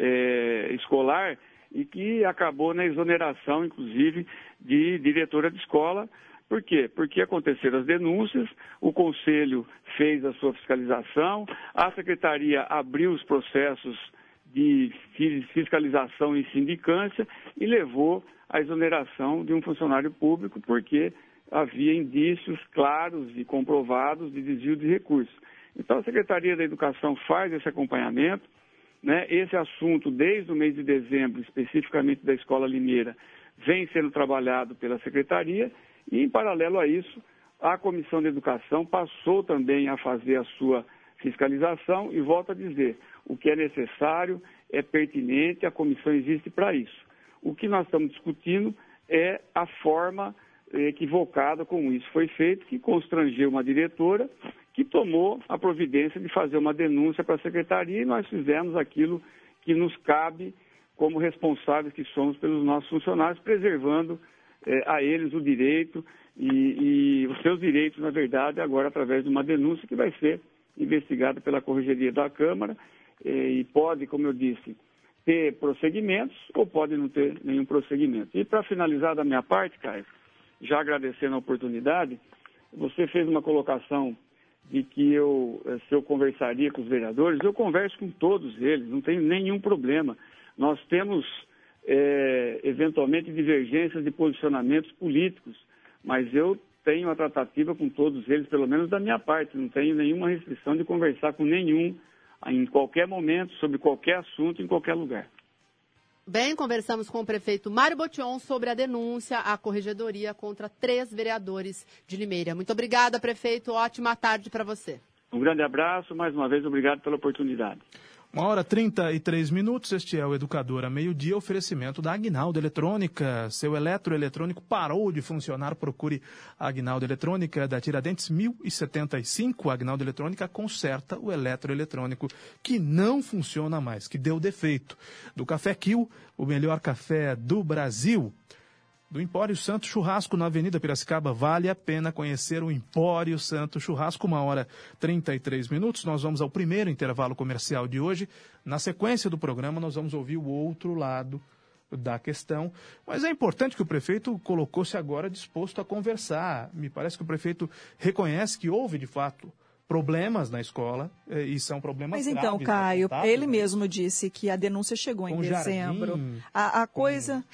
é, escolar e que acabou na exoneração, inclusive, de diretora de escola. Por quê? Porque aconteceram as denúncias, o Conselho fez a sua fiscalização, a Secretaria abriu os processos de fiscalização e sindicância e levou à exoneração de um funcionário público, porque havia indícios claros e comprovados de desvio de recursos. Então, a Secretaria da Educação faz esse acompanhamento, né? Esse assunto, desde o mês de dezembro, especificamente da Escola Limeira, vem sendo trabalhado pela Secretaria e, em paralelo a isso, a Comissão de Educação passou também a fazer a sua fiscalização e volto a dizer, o que é necessário, é pertinente, a comissão existe para isso. O que nós estamos discutindo é a forma equivocada como isso foi feito, que constrangeu uma diretora que tomou a providência de fazer uma denúncia para a secretaria e nós fizemos aquilo que nos cabe como responsáveis que somos pelos nossos funcionários, preservando eh, a eles o direito e, e, os seus direitos, na verdade, agora através de uma denúncia que vai ser investigada pela Corregeria da Câmara eh, e pode, como eu disse, ter prosseguimentos ou pode não ter nenhum prosseguimento. E para finalizar da minha parte, Caio, já agradecendo a oportunidade, você fez uma colocação de que eu, eh, se eu conversaria com os vereadores, eu converso com todos eles, não tenho nenhum problema. Nós temos, é, eventualmente, divergências de posicionamentos políticos, mas eu tenho a tratativa com todos eles, pelo menos da minha parte, não tenho nenhuma restrição de conversar com nenhum, em qualquer momento, sobre qualquer assunto, em qualquer lugar. Bem, conversamos com o prefeito Mário Botion sobre a denúncia à corregedoria contra três vereadores de Limeira. Muito obrigada, prefeito. Ótima tarde para você. Um grande abraço, mais uma vez, obrigado pela oportunidade. Uma hora trinta e três minutos, este é o Educador a meio-dia, oferecimento da Agnaldo Eletrônica. Seu eletroeletrônico parou de funcionar, procure a Agnaldo Eletrônica da Tiradentes 1075. A Agnaldo Eletrônica conserta o eletroeletrônico que não funciona mais, que deu defeito. Do Café Kill, o melhor café do Brasil do Empório Santo Churrasco na Avenida Piracicaba. Vale a pena conhecer o Empório Santo Churrasco, uma hora 33 minutos. Nós vamos ao primeiro intervalo comercial de hoje. Na sequência do programa, nós vamos ouvir o outro lado da questão. Mas é importante que o prefeito colocou-se agora disposto a conversar. Me parece que o prefeito reconhece que houve, de fato, problemas na escola eh, e são problemas Mas então, Caio, ele né? mesmo disse que a denúncia chegou em dezembro. Jardim, a, a coisa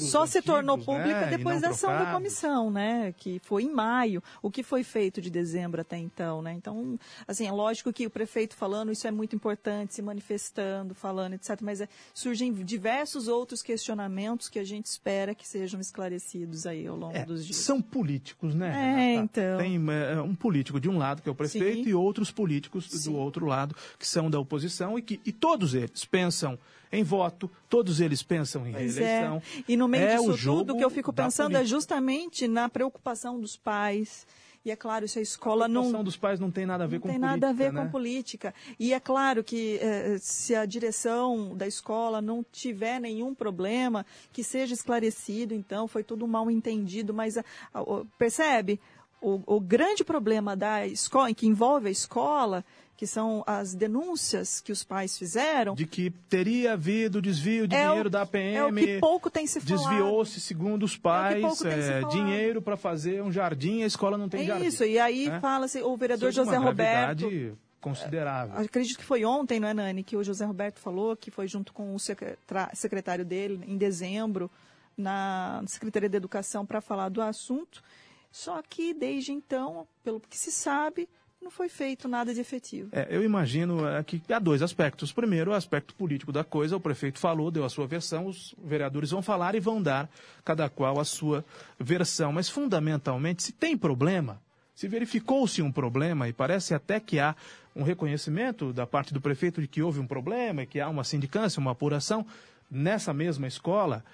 só se tornou né, pública né? depois da ação da comissão, né? Que foi em maio. O que foi feito de dezembro até então, né? Então, assim, é lógico que o prefeito falando isso é muito importante, se manifestando, falando, etc. Mas é, surgem diversos outros questionamentos que a gente espera que sejam esclarecidos aí ao longo é, dos dias. São políticos, né? É, então. Tem é, um político de um lado que é o prefeito. Sim e outros políticos Sim. do outro lado, que são da oposição e que e todos eles pensam em voto, todos eles pensam em pois é. reeleição. É. E no meio é disso tudo, o que eu fico pensando é justamente na preocupação dos pais. E é claro, se a escola não. A preocupação dos pais não tem nada a ver com política. Não tem nada a ver né? com política. E é claro que eh, se a direção da escola não tiver nenhum problema, que seja esclarecido, então, foi tudo mal entendido, mas a, a, percebe? O, o grande problema da escola, que envolve a escola, que são as denúncias que os pais fizeram. De que teria havido desvio de é dinheiro o, da PM. É o que pouco tem se falado. Desviou-se, segundo os pais, é, dinheiro para fazer um jardim, a escola não tem é jardim. Isso, e aí é? fala-se, o vereador José Roberto. considerável. Acredito que foi ontem, não é, Nani, que o José Roberto falou que foi junto com o secretário dele, em dezembro, na Secretaria de Educação, para falar do assunto. Só que, desde então, pelo que se sabe, não foi feito nada de efetivo. É, eu imagino é, que há dois aspectos. Primeiro, o aspecto político da coisa. O prefeito falou, deu a sua versão, os vereadores vão falar e vão dar, cada qual, a sua versão. Mas, fundamentalmente, se tem problema, se verificou-se um problema, e parece até que há um reconhecimento da parte do prefeito de que houve um problema, que há uma sindicância, uma apuração nessa mesma escola,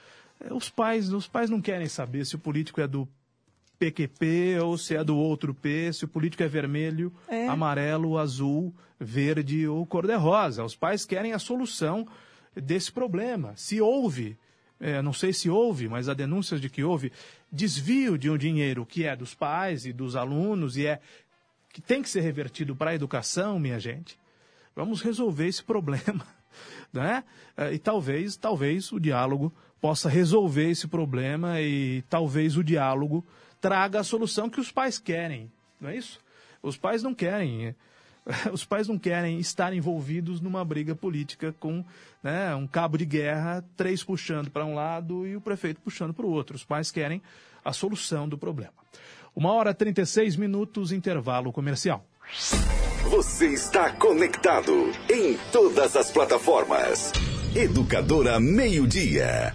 é, os pais, os pais não querem saber se o político é do PQP ou se é do outro P, se o político é vermelho, é. amarelo, azul, verde ou cor-de-rosa. Os pais querem a solução desse problema. Se houve, é, não sei se houve, mas há denúncias de que houve desvio de um dinheiro que é dos pais e dos alunos e é que tem que ser revertido para a educação, minha gente. Vamos resolver esse problema, né? É, e talvez, talvez o diálogo possa resolver esse problema e talvez o diálogo traga a solução que os pais querem, não é isso? Os pais não querem, os pais não querem estar envolvidos numa briga política com né, um cabo de guerra, três puxando para um lado e o prefeito puxando para o outro. Os pais querem a solução do problema. Uma hora e 36 minutos, intervalo comercial. Você está conectado em todas as plataformas. Educadora Meio Dia.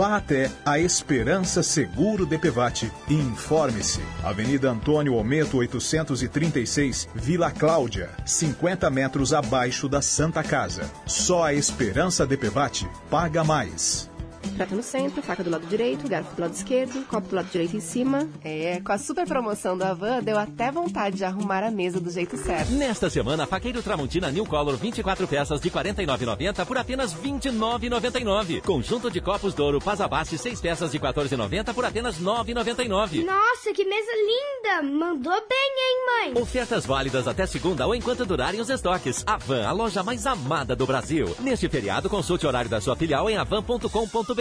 Vá até a Esperança Seguro DPVAT e informe-se. Avenida Antônio Ometo 836, Vila Cláudia, 50 metros abaixo da Santa Casa. Só a Esperança DPVAT paga mais. Prata no centro, faca do lado direito, garfo do lado esquerdo, copo do lado direito em cima. É, com a super promoção da Van, deu até vontade de arrumar a mesa do jeito certo. Nesta semana, faqueiro Tramontina New Color 24 peças de R$ 49,90 por apenas R$ 29,99. Conjunto de copos Douro Pazabaste 6 peças de R$ 14,90 por apenas R$ 9,99. Nossa, que mesa linda! Mandou bem, hein, mãe? Ofertas válidas até segunda ou enquanto durarem os estoques. A Van, a loja mais amada do Brasil. Neste feriado, consulte o horário da sua filial em avan.com.br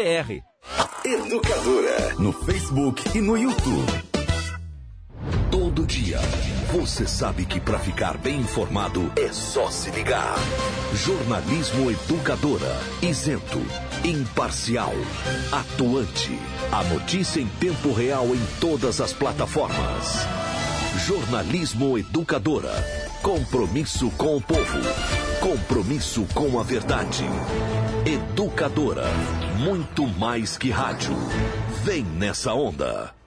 Educadora no Facebook e no YouTube. Todo dia, você sabe que para ficar bem informado é só se ligar. Jornalismo Educadora, isento, imparcial, atuante. A notícia em tempo real em todas as plataformas. Jornalismo Educadora. Compromisso com o povo. Compromisso com a verdade. Educadora. Muito mais que rádio. Vem nessa onda.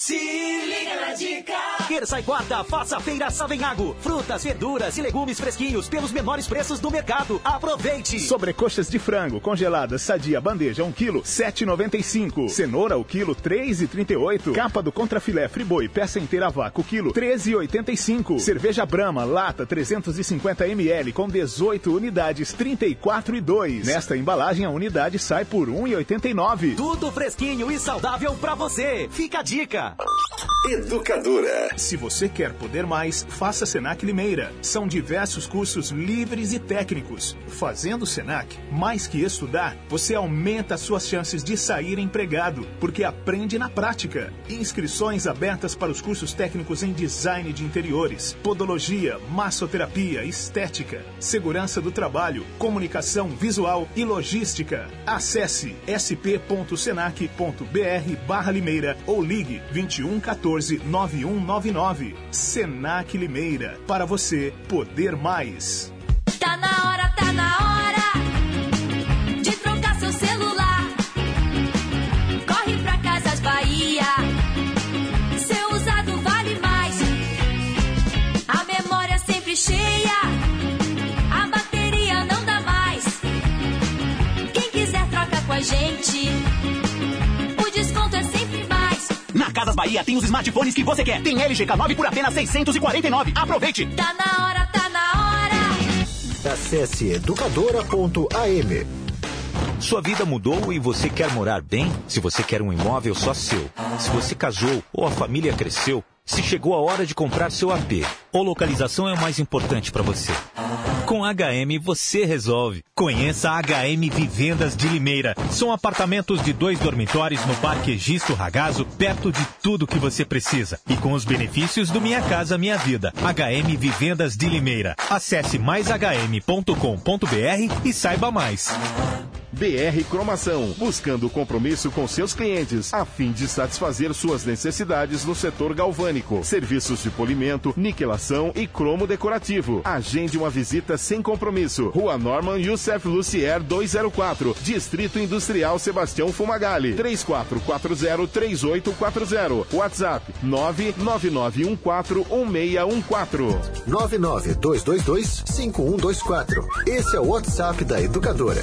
Se liga na dica! Terça e quarta, faça feira Savenhago. Frutas, verduras e legumes fresquinhos pelos menores preços do mercado. Aproveite! Sobrecoxas de frango congeladas sadia bandeja 1 kg 7,95. Cenoura o quilo 3,38. Capa do contrafilé friboi peça inteira vácuo quilo 13,85. Cerveja Brahma lata 350 ml com 18 unidades 34,2. Nesta embalagem a unidade sai por 1,89. Tudo fresquinho e saudável para você. Fica a dica. Hola. Educadora. Se você quer poder mais, faça Senac Limeira. São diversos cursos livres e técnicos. Fazendo Senac, mais que estudar, você aumenta suas chances de sair empregado, porque aprende na prática. Inscrições abertas para os cursos técnicos em design de interiores, podologia, massoterapia, estética, segurança do trabalho, comunicação visual e logística. Acesse sp.senac.br/limeira ou ligue 21 14 9199. Senac Limeira. Para você poder mais. Casas Bahia tem os smartphones que você quer. Tem LG K9 por apenas 649. Aproveite! Tá na hora, tá na hora. Acesse educadora.am. Sua vida mudou e você quer morar bem? Se você quer um imóvel só seu, se você casou ou a família cresceu, se chegou a hora de comprar seu AP, ou localização é o mais importante para você. Com HM você resolve. Conheça a HM Vivendas de Limeira. São apartamentos de dois dormitórios no Parque Egisto Ragazo, perto de tudo que você precisa. E com os benefícios do Minha Casa Minha Vida. HM Vivendas de Limeira. Acesse maishm.com.br e saiba mais. BR Cromação, buscando compromisso com seus clientes, a fim de satisfazer suas necessidades no setor galvânico. Serviços de polimento, niquelação e cromo decorativo. Agende uma visita sem compromisso. Rua Norman Youssef Lucier 204, Distrito Industrial Sebastião Fumagalli. 34403840. WhatsApp 999141614. 992225124. Esse é o WhatsApp da educadora.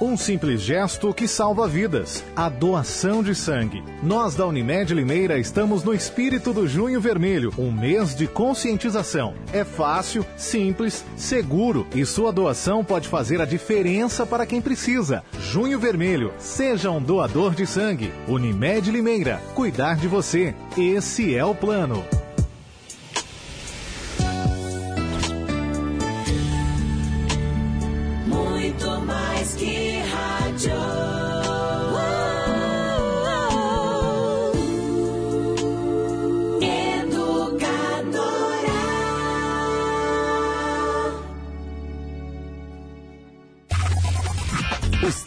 Um simples gesto que salva vidas. A doação de sangue. Nós da Unimed Limeira estamos no espírito do Junho Vermelho, um mês de conscientização. É fácil, simples, seguro e sua doação pode fazer a diferença para quem precisa. Junho Vermelho, seja um doador de sangue. Unimed Limeira, cuidar de você. Esse é o plano.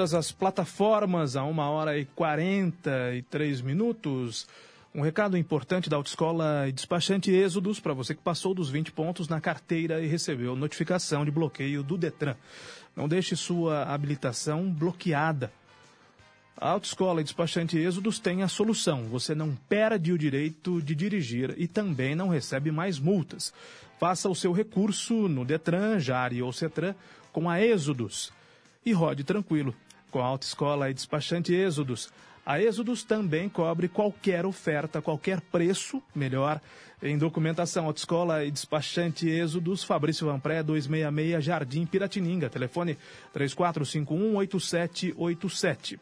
Todas as plataformas, a 1 hora e 43 minutos. Um recado importante da Autoescola e Despachante Êxodos para você que passou dos 20 pontos na carteira e recebeu notificação de bloqueio do Detran. Não deixe sua habilitação bloqueada. A Autoescola e Despachante Êxodos tem a solução. Você não perde o direito de dirigir e também não recebe mais multas. Faça o seu recurso no Detran, Jari ou Cetran com a Êxodos e rode tranquilo. Com a Autoescola e Despachante Êxodos, a Êxodos também cobre qualquer oferta, qualquer preço, melhor, em documentação. Autoescola e Despachante Êxodos, Fabrício Vanpré, 266, Jardim Piratininga. Telefone 3451-8787.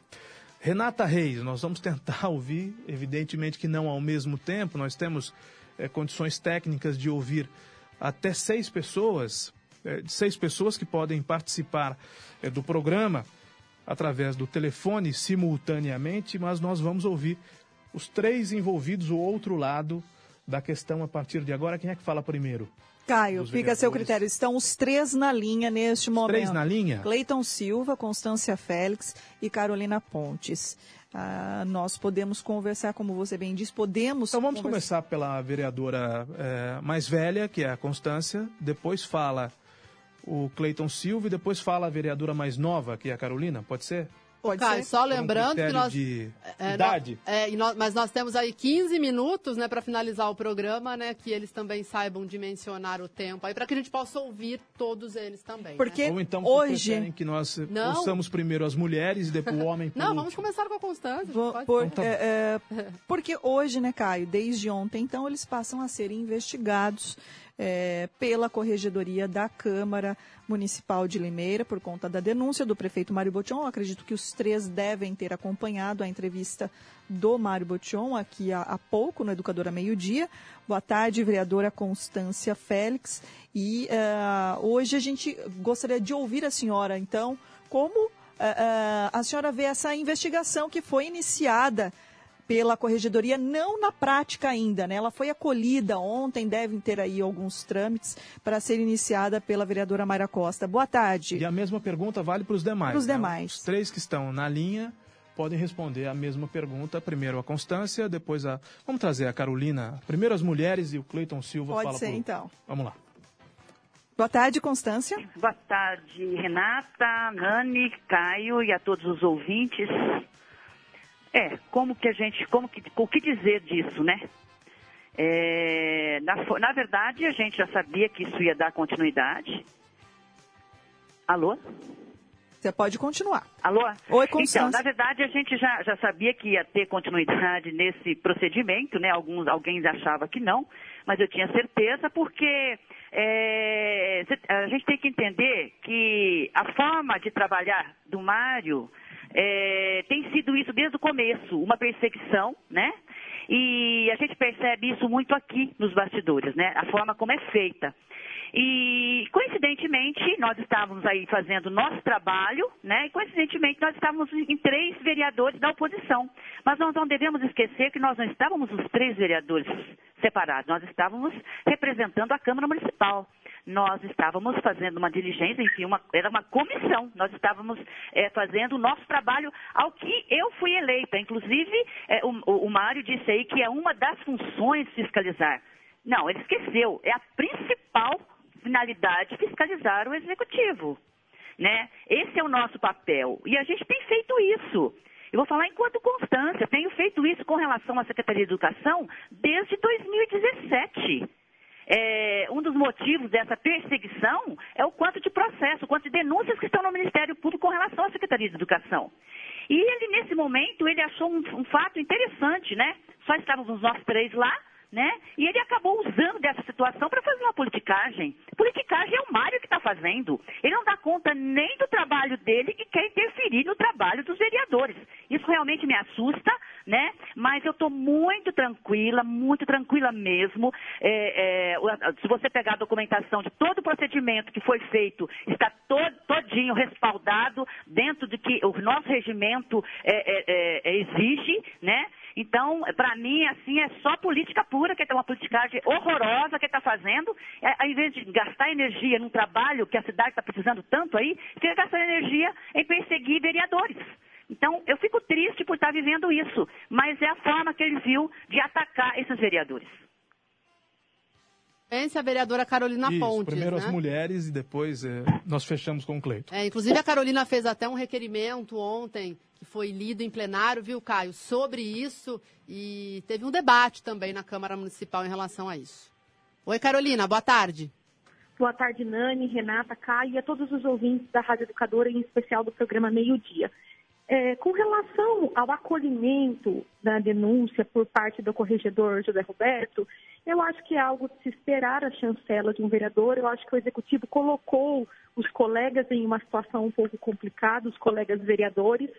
Renata Reis, nós vamos tentar ouvir, evidentemente que não ao mesmo tempo, nós temos eh, condições técnicas de ouvir até seis pessoas, eh, seis pessoas que podem participar eh, do programa através do telefone simultaneamente, mas nós vamos ouvir os três envolvidos, o outro lado da questão a partir de agora. Quem é que fala primeiro? Caio, fica a seu critério. Estão os três na linha neste momento. três na linha? Cleiton Silva, Constância Félix e Carolina Pontes. Ah, nós podemos conversar, como você bem disse, podemos. Então vamos começar pela vereadora eh, mais velha, que é a Constância, depois fala o Cleiton Silva e depois fala a vereadora mais nova, que é a Carolina, pode ser? Pode Caio, só Por um lembrando que nós. de É, idade? é, e nós- mas nós temos aí 15 minutos, né, para finalizar o programa, né, que eles também saibam dimensionar o tempo aí, para que a gente possa ouvir todos eles também. né? Ou então hoje- que nós Não. ouçamos primeiro as mulheres e depois o homem Não, último? vamos começar com a Constância. Vou- por- Então tá é, é, porque hoje, né, Caio, desde ontem, então, eles passam a ser investigados é, pela Corregedoria da Câmara Municipal de Limeira por conta da denúncia do prefeito Mário Botion. Acredito que os os três devem ter acompanhado a entrevista do Mário Botion aqui há, há pouco no Educadora Meio Dia. Boa tarde, vereadora Constância Félix. E uh, hoje a gente gostaria de ouvir a senhora, então, como uh, uh, a senhora vê essa investigação que foi iniciada pela corregedoria, não na prática ainda, né? Ela foi acolhida ontem, devem ter aí alguns trâmites para ser iniciada pela vereadora Mayra Costa. Boa tarde. E a mesma pergunta vale para os demais. Para os né? demais. Os três que estão na linha podem responder a mesma pergunta. Primeiro a Constância, depois a. Vamos trazer a Carolina. Primeiro as mulheres e o Cleiton Silva Pode fala ser, pro... então. Vamos lá. Boa tarde, Constância. Boa tarde, Renata, Nani, Caio e a todos os ouvintes. É, como que a gente, como que, o que dizer disso, né? É, na, na verdade, a gente já sabia que isso ia dar continuidade. Alô? Você pode continuar. Alô? Oi, Então, Constância. na verdade, a gente já, já sabia que ia ter continuidade nesse procedimento, né? Alguns, alguém achava que não, mas eu tinha certeza porque é, a gente tem que entender que a forma de trabalhar do Mário é, tem sido isso desde o começo, uma perseguição, né? E a gente percebe isso muito aqui nos bastidores, né? A forma como é feita. E, coincidentemente, nós estávamos aí fazendo nosso trabalho, né? E, coincidentemente, nós estávamos em três vereadores da oposição. Mas nós não devemos esquecer que nós não estávamos os três vereadores separados, nós estávamos representando a Câmara Municipal. Nós estávamos fazendo uma diligência, enfim, uma, era uma comissão. Nós estávamos é, fazendo o nosso trabalho ao que eu fui eleita. Inclusive, é, o, o, Mário disse aí que é uma das funções fiscalizar. Não, ele esqueceu. É a principal finalidade fiscalizar o executivo. Né? Esse é o nosso papel. E a gente tem feito isso. Eu vou falar enquanto constância, tenho feito isso com relação à Secretaria de Educação desde 2017. É, um dos motivos dessa perseguição é o quanto de processo, o quanto de denúncias que estão no Ministério Público com relação à Secretaria de Educação. E ele, nesse momento, ele achou um, um fato interessante, né? Só estávamos nós três lá, né? E ele acabou usando dessa situação para fazer uma politicagem. Politicagem é o Mário que está fazendo. Ele não dá conta nem do trabalho dele e quer interferir no trabalho dos vereadores. Isso realmente me assusta, né? Mas eu estou muito tranquila, muito tranquila mesmo. É, é, se você pegar a documentação de todo o procedimento que foi feito, está todo, todinho respaldado dentro de que o nosso regimento é, exige, né? Então, para mim, assim, é só política pura, que é uma politicagem horrorosa que está fazendo. É, ao invés de gastar energia num trabalho que a cidade está precisando tanto aí, fica gastando energia em perseguir vereadores. Então, eu fico triste por estar vivendo isso, mas é a forma que ele viu de atacar esses vereadores. Vence a vereadora Carolina Isso, Pontes, primeiro né? as mulheres e depois é, nós fechamos com o Cleiton. É, inclusive a Carolina fez até um requerimento ontem, que foi lido em plenário, viu, Caio, sobre isso e teve um debate também na Câmara Municipal em relação a isso. Oi, Carolina, boa tarde. Boa tarde, Nani, Renata, Caio e a todos os ouvintes da Rádio Educadora, em especial do programa Meio Dia. É, com relação ao acolhimento da denúncia por parte do corregedor José Roberto, eu acho que é algo de se esperar a chancela de um vereador. Eu acho que o executivo colocou os colegas em uma situação um pouco complicada, os colegas vereadores.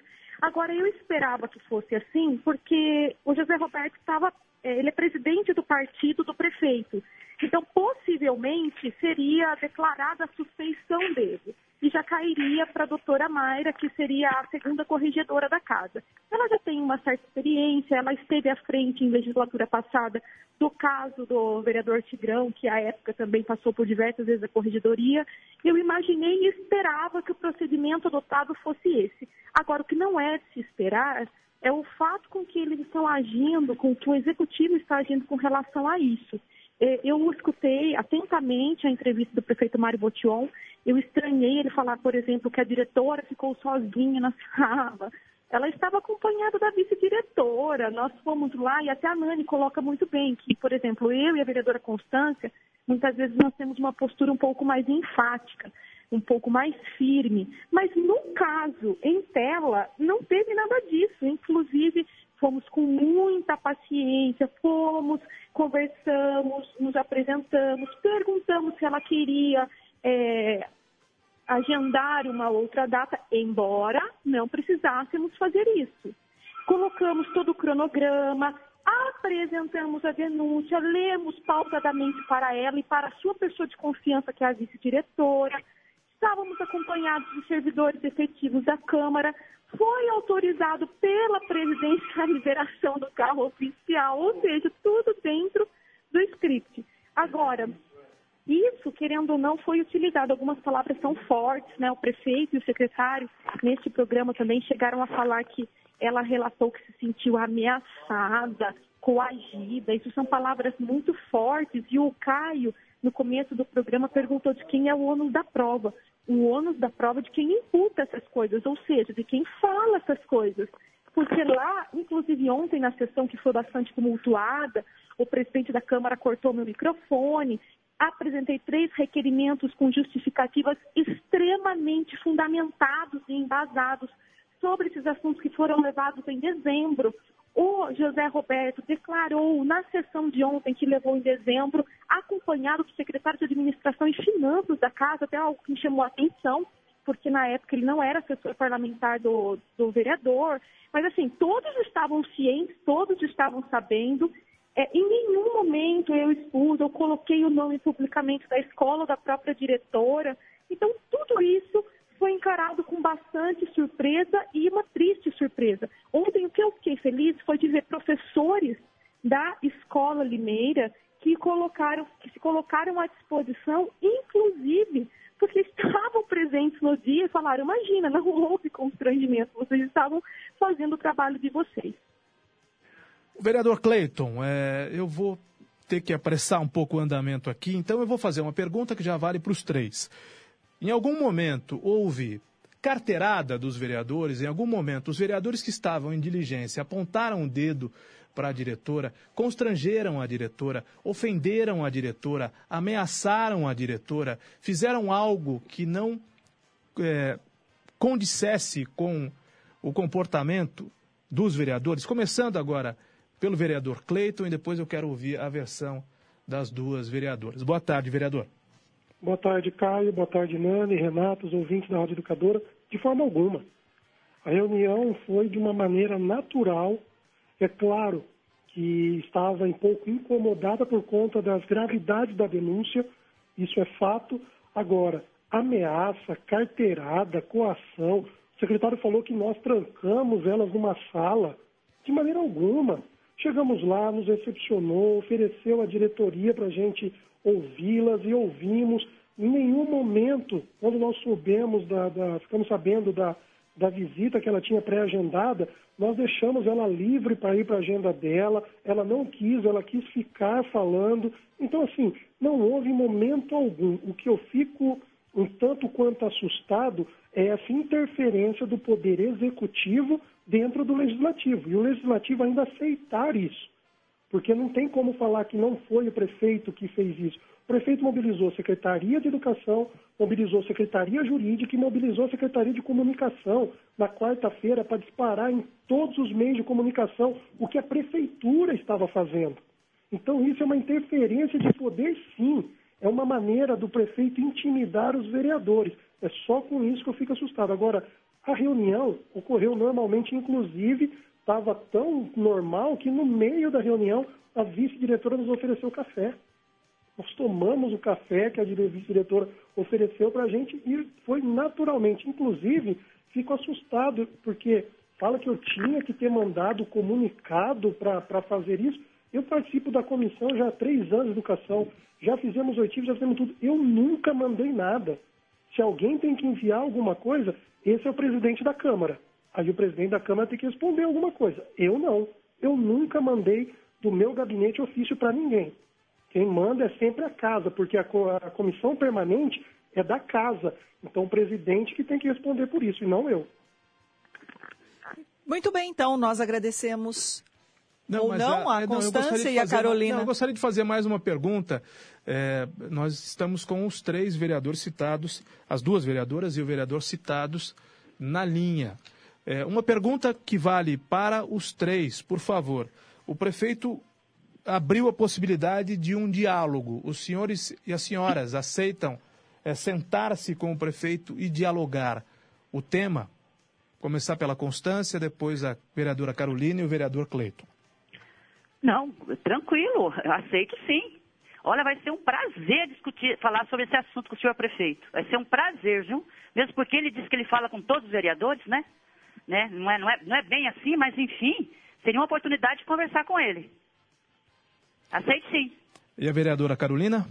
Agora, eu esperava que fosse assim, porque o José Roberto estava, ele é presidente do partido do prefeito. Então, possivelmente, seria declarada a suspeição dele. E já cairia para a doutora Mayra, que seria a segunda corregedora da casa. Ela já tem uma certa experiência, ela esteve à frente em legislatura passada do caso do vereador Tigrão, que à época também passou por diversas vezes a corregedoria. Eu imaginei e esperava que o procedimento adotado fosse esse. Agora, o que não é de se esperar é o fato com que eles estão agindo, com que o executivo está agindo com relação a isso. Eu escutei atentamente a entrevista do prefeito Mário Botion. Eu estranhei ele falar, por exemplo, que a diretora ficou sozinha na sala. Ela estava acompanhada da vice-diretora. Nós fomos lá e até a Nani coloca muito bem que, por exemplo, eu e a vereadora Constância, muitas vezes nós temos uma postura um pouco mais enfática, um pouco mais firme. Mas no caso, em tela, não teve nada disso. Inclusive, fomos com muita paciência, fomos, conversamos, nos apresentamos, perguntamos se ela queria é, agendar uma outra data, embora não precisássemos fazer isso. Colocamos todo o cronograma, apresentamos a denúncia, lemos pausadamente para ela e para a sua pessoa de confiança, que é a vice-diretora. Estávamos acompanhados de servidores efetivos da Câmara. Foi autorizado pela presidência a liberação do carro oficial, ou seja, tudo dentro do script. Agora, isso, querendo ou não, foi utilizado. Algumas palavras são fortes, né? O prefeito e o secretário, neste programa, também chegaram a falar que ela relatou que se sentiu ameaçada, coagida. Isso são palavras muito fortes. E o Caio, no começo do programa, perguntou de quem é o ônus da prova. O ônus da prova de quem imputa essas coisas, ou seja, de quem fala essas coisas. Porque lá, inclusive ontem, na sessão que foi bastante tumultuada, o presidente da Câmara cortou meu microfone, apresentei três requerimentos com justificativas extremamente fundamentados e embasados sobre esses assuntos que foram levados em dezembro. O José Roberto declarou na sessão de ontem, que levou em dezembro, acompanhado do secretário de Administração e Finanças da Casa, até algo que me chamou a atenção, porque na época ele não era assessor parlamentar do, do vereador. Mas, assim, todos estavam cientes, todos estavam sabendo. É, em nenhum momento eu expus, eu coloquei o nome publicamente da escola, da própria diretora. Então, tudo isso foi encarado com bastante surpresa e uma triste surpresa. Ontem, o que eu fiquei feliz foi de ver professores da escola Limeira que, colocaram, que se colocaram à disposição, inclusive porque estavam presentes no dia e falaram: imagina, não houve constrangimento, vocês estavam fazendo o trabalho de vocês. Vereador Cleiton, é, eu vou ter que apressar um pouco o andamento aqui, então eu vou fazer uma pergunta que já vale para os três. Em algum momento houve carteirada dos vereadores, em algum momento os vereadores que estavam em diligência apontaram o dedo para a diretora, constrangeram a diretora, ofenderam a diretora, ameaçaram a diretora, fizeram algo que não é, condissesse com o comportamento dos vereadores, começando agora pelo vereador Cleiton e depois eu quero ouvir a versão das duas vereadoras. Boa tarde, vereador. Boa tarde, Caio. Boa tarde, Nani, Renato, os ouvintes da Rádio Educadora. De forma alguma. A reunião foi de uma maneira natural. É claro que estava um pouco incomodada por conta das gravidades da denúncia, isso é fato. Agora, ameaça, carteirada, coação. O secretário falou que nós trancamos elas numa sala. De maneira alguma. Chegamos lá, nos recepcionou, ofereceu a diretoria para a gente ouvi-las e ouvimos. Em nenhum momento, quando nós soubemos, da, da, ficamos sabendo da, da visita que ela tinha pré-agendada, nós deixamos ela livre para ir para a agenda dela, ela não quis, ela quis ficar falando. Então, assim, não houve momento algum. O que eu fico um tanto quanto assustado é essa interferência do poder executivo dentro do legislativo. E o legislativo ainda aceitar isso. Porque não tem como falar que não foi o prefeito que fez isso. O prefeito mobilizou a Secretaria de Educação, mobilizou a Secretaria Jurídica e mobilizou a Secretaria de Comunicação na quarta-feira para disparar em todos os meios de comunicação o que a prefeitura estava fazendo. Então, isso é uma interferência de poder, sim. É uma maneira do prefeito intimidar os vereadores. É só com isso que eu fico assustado. Agora, a reunião ocorreu normalmente, inclusive, estava tão normal que no meio da reunião a vice-diretora nos ofereceu café. Nós tomamos o café que a vice-diretora ofereceu para a gente e foi naturalmente. Inclusive, fico assustado porque fala que eu tinha que ter mandado comunicado para fazer isso. Eu participo da comissão já há três anos de educação, já fizemos oitivos, já fizemos tudo. Eu nunca mandei nada. Se alguém tem que enviar alguma coisa, esse é o presidente da Câmara. Aí o presidente da Câmara tem que responder alguma coisa. Eu não. Eu nunca mandei do meu gabinete ofício para ninguém. Quem manda é sempre a casa, porque a, a comissão permanente é da casa. Então o presidente que tem que responder por isso, e não eu. Muito bem, então, nós agradecemos não, ou não, a, a Constância e a Carolina. Não, eu gostaria de fazer mais uma pergunta. É, nós estamos com os três vereadores citados, as duas vereadoras e o vereador citados na linha. É, uma pergunta que vale para os três, por favor. O prefeito abriu a possibilidade de um diálogo. Os senhores e as senhoras aceitam é, sentar-se com o prefeito e dialogar o tema? Começar pela Constância, depois a vereadora Carolina e o vereador Cleiton. Não, tranquilo, aceito sim. Olha, vai ser um prazer discutir, falar sobre esse assunto com o senhor prefeito. Vai ser um prazer, viu? Mesmo porque ele diz que ele fala com todos os vereadores, né? Né? Não, é, não, é, não é bem assim, mas enfim, seria uma oportunidade de conversar com ele. Aceito sim. E a vereadora Carolina?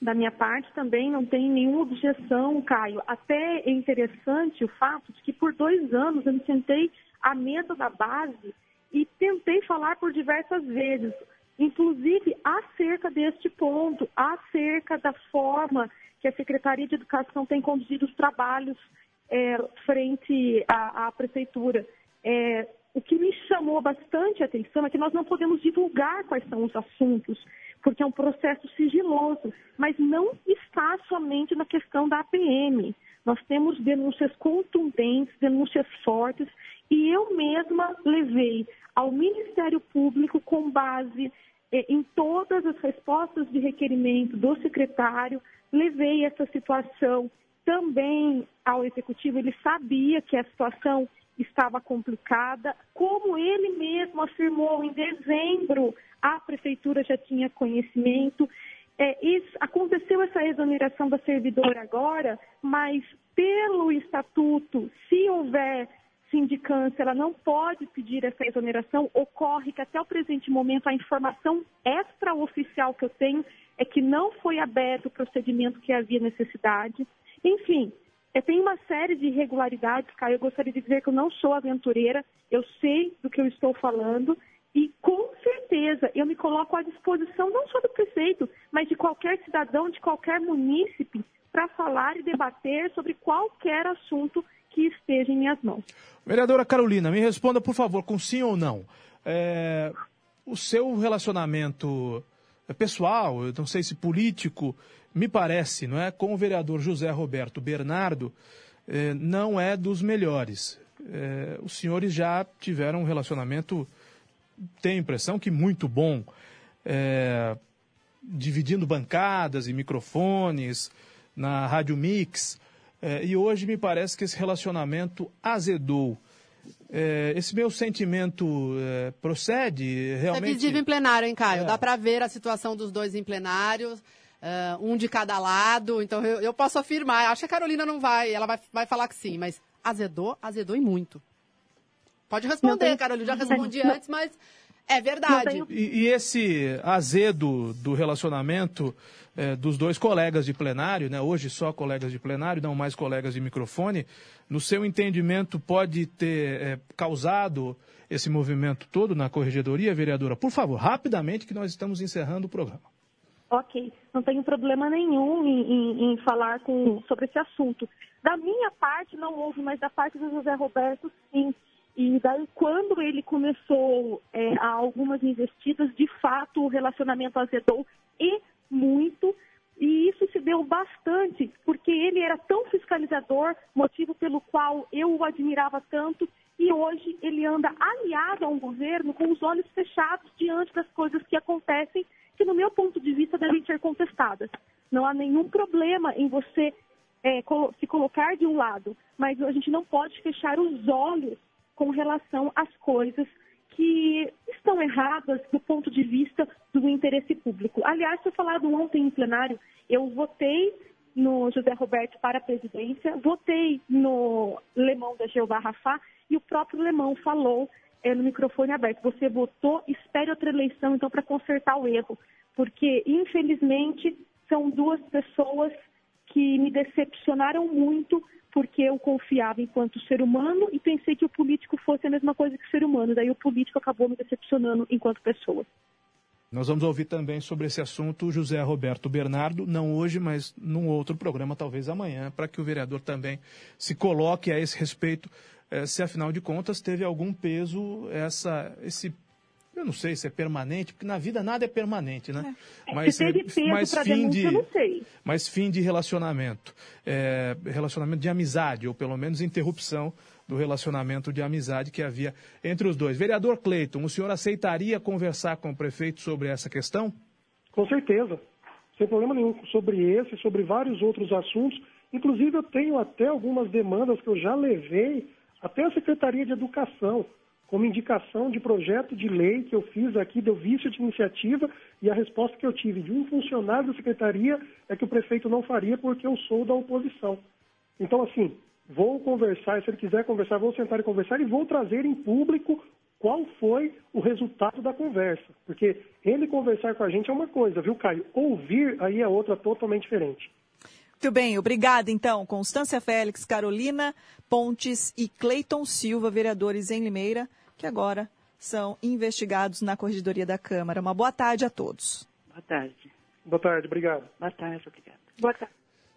Da minha parte também não tem nenhuma objeção, Caio. Até é interessante o fato de que por dois anos eu me sentei à mesa da base e tentei falar por diversas vezes, inclusive acerca deste ponto, acerca da forma que a Secretaria de Educação tem conduzido os trabalhos é, frente à, à prefeitura. É, o que me chamou bastante a atenção é que nós não podemos divulgar quais são os assuntos, porque é um processo sigiloso, mas não está somente na questão da APM. Nós temos denúncias contundentes, denúncias fortes, e eu mesma levei ao Ministério Público com base eh, em todas as respostas de requerimento do secretário, levei essa situação também ao Executivo. Ele sabia que a situação estava complicada. Como ele mesmo afirmou em dezembro, a Prefeitura já tinha conhecimento. É, isso, aconteceu essa exoneração da servidora agora, mas pelo estatuto, se houver sindicância, ela não pode pedir essa exoneração. Ocorre que até o presente momento a informação extraoficial que eu tenho é que não foi aberto o procedimento que havia necessidade. Enfim, é, tem uma série de irregularidades, Caio. Eu gostaria de dizer que eu não sou aventureira, eu sei do que eu estou falando e com certeza eu me coloco à disposição não só do prefeito, mas de qualquer cidadão, de qualquer munícipe, para falar e debater sobre qualquer assunto que esteja em minhas mãos. Vereadora Carolina, me responda, por favor, com sim ou não. É, o seu relacionamento pessoal, eu não sei se político, me parece, não é, com o vereador José Roberto Bernardo, é, não é dos melhores. É, os senhores já tiveram um relacionamento, tenho a impressão que muito bom, é, dividindo bancadas e microfones na Rádio Mix. É, e hoje me parece que esse relacionamento azedou. É, esse meu sentimento é, procede realmente. Você pediu em plenário, hein, Caio? É. Dá para ver a situação dos dois em plenário, uh, um de cada lado. Então eu, eu, posso afirmar. Acho que a Carolina não vai, ela vai, vai falar que sim, mas azedou, azedou e muito. Pode responder, Carolina. Já respondi antes, mas é verdade. E, e esse azedo do relacionamento é, dos dois colegas de plenário, né? hoje só colegas de plenário, não mais colegas de microfone, no seu entendimento pode ter é, causado esse movimento todo na corregedoria, vereadora? Por favor, rapidamente, que nós estamos encerrando o programa. Ok, não tenho problema nenhum em, em, em falar com, sobre esse assunto. Da minha parte, não houve, mas da parte do José Roberto, sim. E daí, quando ele começou é, a algumas investidas, de fato, o relacionamento azedou e muito. E isso se deu bastante, porque ele era tão fiscalizador, motivo pelo qual eu o admirava tanto, e hoje ele anda aliado a um governo com os olhos fechados diante das coisas que acontecem, que, no meu ponto de vista, devem ser contestadas. Não há nenhum problema em você é, se colocar de um lado, mas a gente não pode fechar os olhos com relação às coisas que estão erradas do ponto de vista do interesse público. Aliás, foi falado ontem em plenário, eu votei no José Roberto para a presidência, votei no Lemão da Jeová Rafá e o próprio Lemão falou é, no microfone aberto, você votou, espere outra eleição então para consertar o erro, porque infelizmente são duas pessoas que me decepcionaram muito porque eu confiava enquanto ser humano e pensei que o político fosse a mesma coisa que o ser humano. Daí o político acabou me decepcionando enquanto pessoa. Nós vamos ouvir também sobre esse assunto o José Roberto Bernardo, não hoje, mas num outro programa, talvez amanhã, para que o vereador também se coloque a esse respeito, eh, se afinal de contas teve algum peso essa, esse eu não sei se é permanente, porque na vida nada é permanente, né? É. Mas, se teve peso mas fim denúncia, de, eu não sei. Mas fim de relacionamento, é, relacionamento de amizade, ou pelo menos interrupção do relacionamento de amizade que havia entre os dois. Vereador Cleiton, o senhor aceitaria conversar com o prefeito sobre essa questão? Com certeza. sem problema nenhum, sobre esse, sobre vários outros assuntos. Inclusive, eu tenho até algumas demandas que eu já levei até a Secretaria de Educação, como indicação de projeto de lei que eu fiz aqui, deu vício de iniciativa, e a resposta que eu tive de um funcionário da Secretaria é que o prefeito não faria porque eu sou da oposição. Então, assim, vou conversar, se ele quiser conversar, vou sentar e conversar e vou trazer em público qual foi o resultado da conversa. Porque ele conversar com a gente é uma coisa, viu, Caio? Ouvir aí é outra totalmente diferente. Muito bem, obrigada então, Constância Félix, Carolina Pontes e Cleiton Silva, vereadores em Limeira, que agora são investigados na Corregedoria da Câmara. Uma boa tarde a todos. Boa tarde. Boa tarde, obrigado. Boa tarde, obrigada. Boa tarde.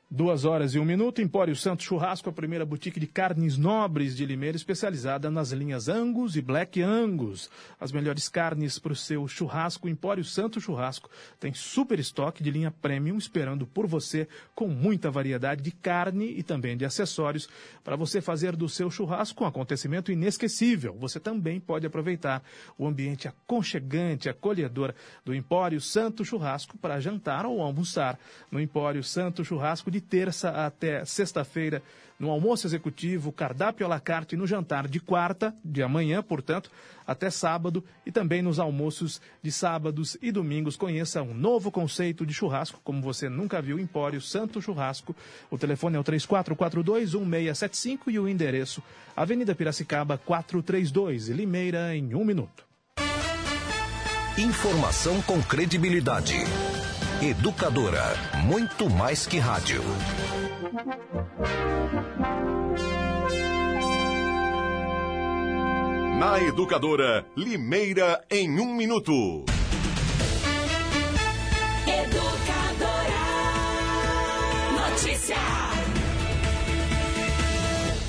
Duas horas e um minuto, Empório Santo Churrasco, a primeira boutique de carnes nobres de Limeira, especializada nas linhas Angus e Black Angus. As melhores carnes para o seu churrasco, Empório Santo Churrasco. Tem super estoque de linha premium esperando por você, com muita variedade de carne e também de acessórios, para você fazer do seu churrasco um acontecimento inesquecível. Você também pode aproveitar o ambiente aconchegante, acolhedor do Empório Santo Churrasco para jantar ou almoçar. No Empório Santo Churrasco, de terça até sexta-feira, no almoço executivo, cardápio à la carte no jantar de quarta, de amanhã, portanto, até sábado, e também nos almoços de sábados e domingos. Conheça um novo conceito de churrasco, como você nunca viu, Empório Santo Churrasco. O telefone é o 3442-1675 e o endereço, Avenida Piracicaba 432, Limeira, em um minuto. Informação com credibilidade. Educadora, muito mais que rádio. Na Educadora, Limeira em um minuto. Educadora. Notícia.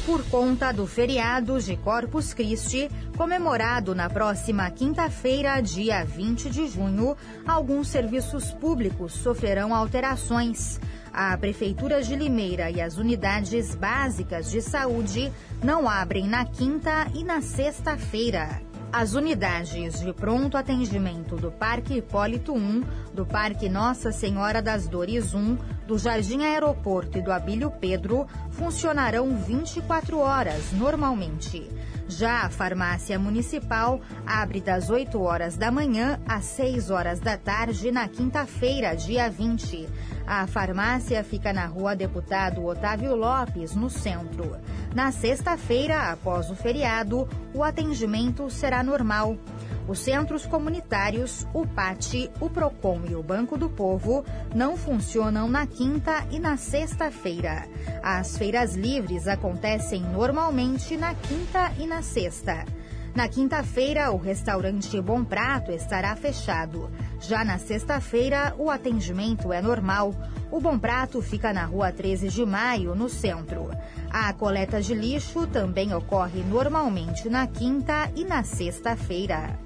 Por conta do feriado de Corpus Christi, comemorado na próxima quinta-feira, dia 20 de junho, alguns serviços públicos sofrerão alterações. A Prefeitura de Limeira e as unidades básicas de saúde não abrem na quinta e na sexta-feira. As unidades de pronto atendimento do Parque Hipólito 1, do Parque Nossa Senhora das Dores 1, do Jardim Aeroporto e do Abílio Pedro funcionarão 24 horas normalmente. Já a farmácia municipal abre das 8 horas da manhã às 6 horas da tarde na quinta-feira, dia 20. A farmácia fica na rua Deputado Otávio Lopes, no centro. Na sexta-feira, após o feriado, o atendimento será normal. Os centros comunitários, o PAT, o PROCON e o Banco do Povo não funcionam na quinta e na sexta-feira. As feiras livres acontecem normalmente na quinta e na sexta. Na quinta-feira, o restaurante Bom Prato estará fechado. Já na sexta-feira, o atendimento é normal. O Bom Prato fica na rua 13 de maio, no centro. A coleta de lixo também ocorre normalmente na quinta e na sexta-feira.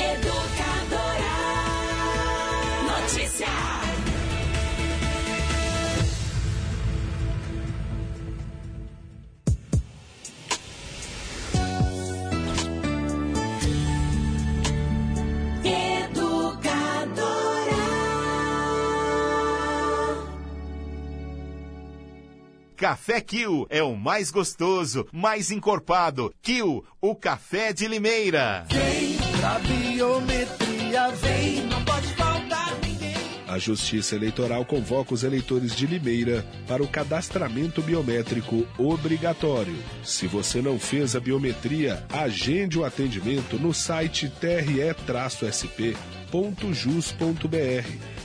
Educadora. Notícia. Educadora. Café Kill é o mais gostoso, mais encorpado. Kill, o café de Limeira. A biometria vem, não pode faltar ninguém. A Justiça Eleitoral convoca os eleitores de Limeira para o cadastramento biométrico obrigatório. Se você não fez a biometria, agende o atendimento no site tre-sp.jus.br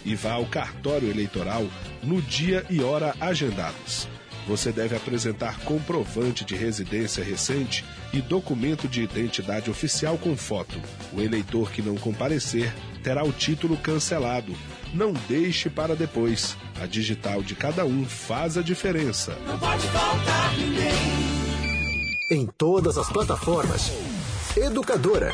e vá ao cartório eleitoral no dia e hora agendados. Você deve apresentar comprovante de residência recente e documento de identidade oficial com foto. O eleitor que não comparecer terá o título cancelado. Não deixe para depois. A digital de cada um faz a diferença. Não pode faltar ninguém. Em todas as plataformas. Educadora.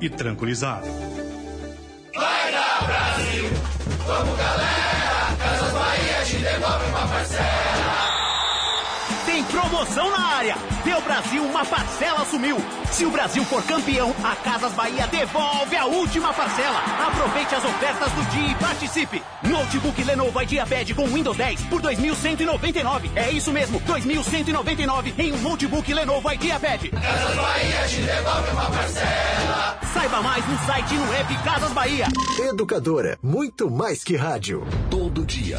e tranquilizar. Vai dar Brasil, vamos galera, Casas Bahia te devolve uma promoção na área. Deu Brasil, uma parcela sumiu. Se o Brasil for campeão, a Casas Bahia devolve a última parcela. Aproveite as ofertas do dia e participe. Notebook Lenovo IdeaPad com Windows 10 por 2.199. É isso mesmo, 2.199 em um notebook Lenovo IdeaPad. Casas Bahia te devolve uma parcela. Saiba mais no site e no app Casas Bahia. Educadora. Muito mais que rádio. Todo dia,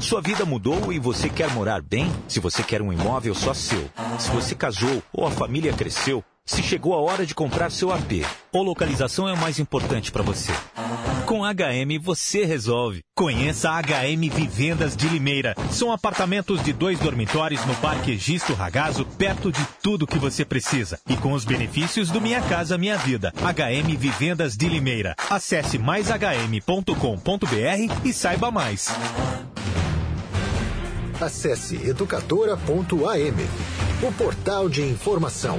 Sua vida mudou e você quer morar bem? Se você quer um imóvel só seu, se você casou ou a família cresceu, se chegou a hora de comprar seu AP, ou localização é o mais importante para você. Com HM você resolve. Conheça a HM Vivendas de Limeira. São apartamentos de dois dormitórios no Parque Egisto Ragazo, perto de tudo que você precisa. E com os benefícios do Minha Casa Minha Vida. HM Vivendas de Limeira. Acesse maishm.com.br e saiba mais. Acesse educadora.am, o portal de informação.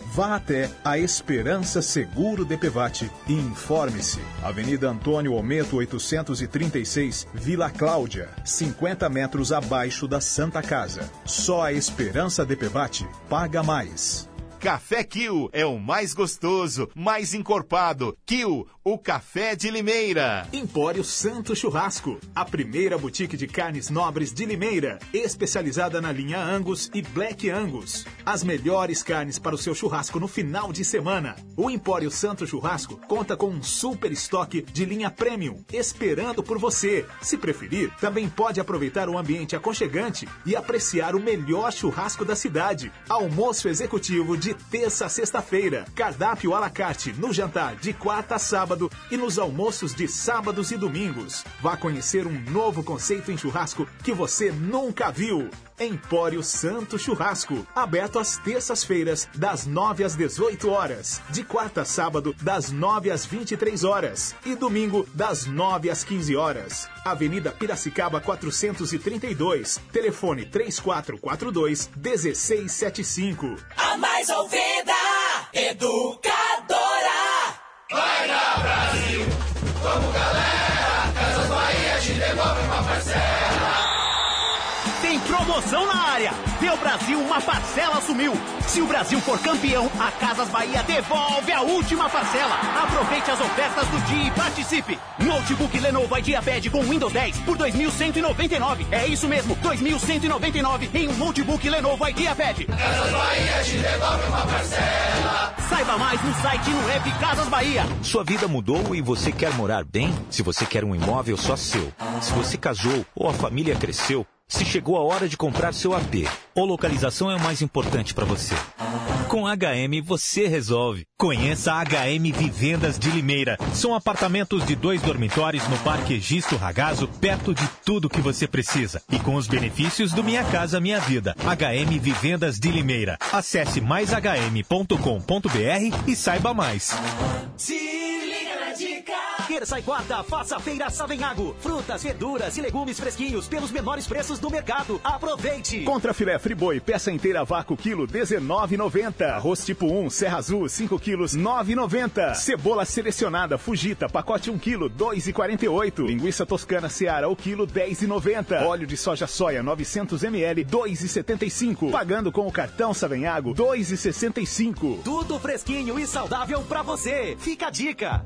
Vá até a Esperança Seguro DPVAT e informe-se. Avenida Antônio Ometo 836, Vila Cláudia, 50 metros abaixo da Santa Casa. Só a Esperança DPVAT paga mais. Café Kill é o mais gostoso, mais encorpado. Kill, o café de Limeira. Empório Santo Churrasco, a primeira boutique de carnes nobres de Limeira, especializada na linha Angus e Black Angus. As melhores carnes para o seu churrasco no final de semana. O Empório Santo Churrasco conta com um super estoque de linha premium, esperando por você. Se preferir, também pode aproveitar o ambiente aconchegante e apreciar o melhor churrasco da cidade. Almoço executivo de terça a sexta-feira. Cardápio à la carte no jantar de quarta a sábado e nos almoços de sábados e domingos. Vá conhecer um novo conceito em churrasco que você nunca viu. Empório Santo Churrasco, aberto às terças-feiras, das 9 às 18 horas, de quarta a sábado, das 9 às 23 horas e domingo, das 9 às 15 horas. Avenida Piracicaba 432, telefone 3442 1675. A mais ouvida, educadora. Vai na Brasil, vamos galera, área. Deu Brasil, uma parcela sumiu. Se o Brasil for campeão, a Casas Bahia devolve a última parcela. Aproveite as ofertas do dia e participe. Notebook Lenovo IdeaPad com Windows 10 por 2.199. É isso mesmo, 2.199 em um notebook Lenovo IdeaPad. Casas Bahia te devolve uma parcela. Saiba mais no site e no app Casas Bahia. Sua vida mudou e você quer morar bem? Se você quer um imóvel só seu, se você casou ou a família cresceu, se chegou a hora de comprar seu AP, ou localização é o mais importante para você. Com HM você resolve. Conheça HM Vivendas de Limeira. São apartamentos de dois dormitórios no Parque Egisto Ragazo, perto de tudo que você precisa. E com os benefícios do Minha Casa Minha Vida. HM Vivendas de Limeira. Acesse maishm.com.br e saiba mais. Dica! Terça e quarta, faça a feira Savenhago. Frutas, verduras e legumes fresquinhos pelos menores preços do mercado. Aproveite! Contra filé friboi, peça inteira vácuo quilo 19,90. Arroz tipo 1, Serra Azul, 5 quilos 9,90. Cebola selecionada Fugita, pacote 1 quilo 2,48. Linguiça toscana Seara, o quilo 10,90. Óleo de soja soia 900 ml 2,75. Pagando com o cartão Savenhago 2,65. Tudo fresquinho e saudável pra você. Fica a dica.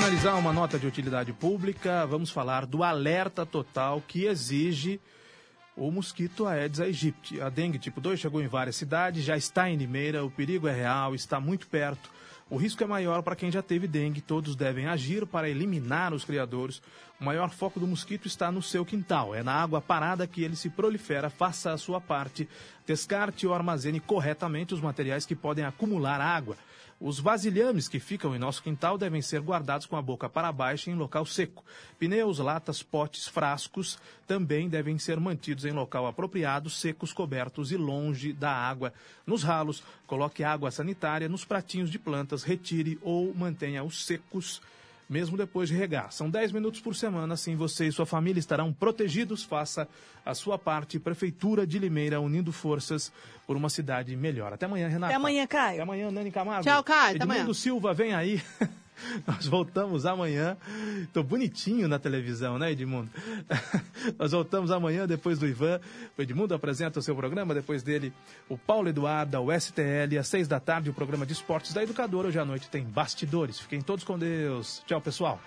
finalizar uma nota de utilidade pública, vamos falar do alerta total que exige o mosquito Aedes aegypti. A dengue tipo 2 chegou em várias cidades, já está em Limeira, o perigo é real, está muito perto. O risco é maior para quem já teve dengue, todos devem agir para eliminar os criadores. O maior foco do mosquito está no seu quintal, é na água parada que ele se prolifera, faça a sua parte, descarte ou armazene corretamente os materiais que podem acumular água. Os vasilhames que ficam em nosso quintal devem ser guardados com a boca para baixo em local seco. Pneus, latas, potes, frascos também devem ser mantidos em local apropriado, secos, cobertos e longe da água. Nos ralos, coloque água sanitária nos pratinhos de plantas, retire ou mantenha-os secos mesmo depois de regar. São 10 minutos por semana, assim você e sua família estarão protegidos. Faça a sua parte. Prefeitura de Limeira, unindo forças por uma cidade melhor. Até amanhã, Renata. Até amanhã, Caio. Até amanhã, Nani Camargo. Tchau, Caio. Até Edmundo. Silva, vem aí. Nós voltamos amanhã. Tô bonitinho na televisão, né, Edmundo? Nós voltamos amanhã depois do Ivan. O Edmundo apresenta o seu programa, depois dele o Paulo Eduardo, o STL, às seis da tarde, o programa de esportes da Educadora. Hoje à noite tem Bastidores. Fiquem todos com Deus. Tchau, pessoal.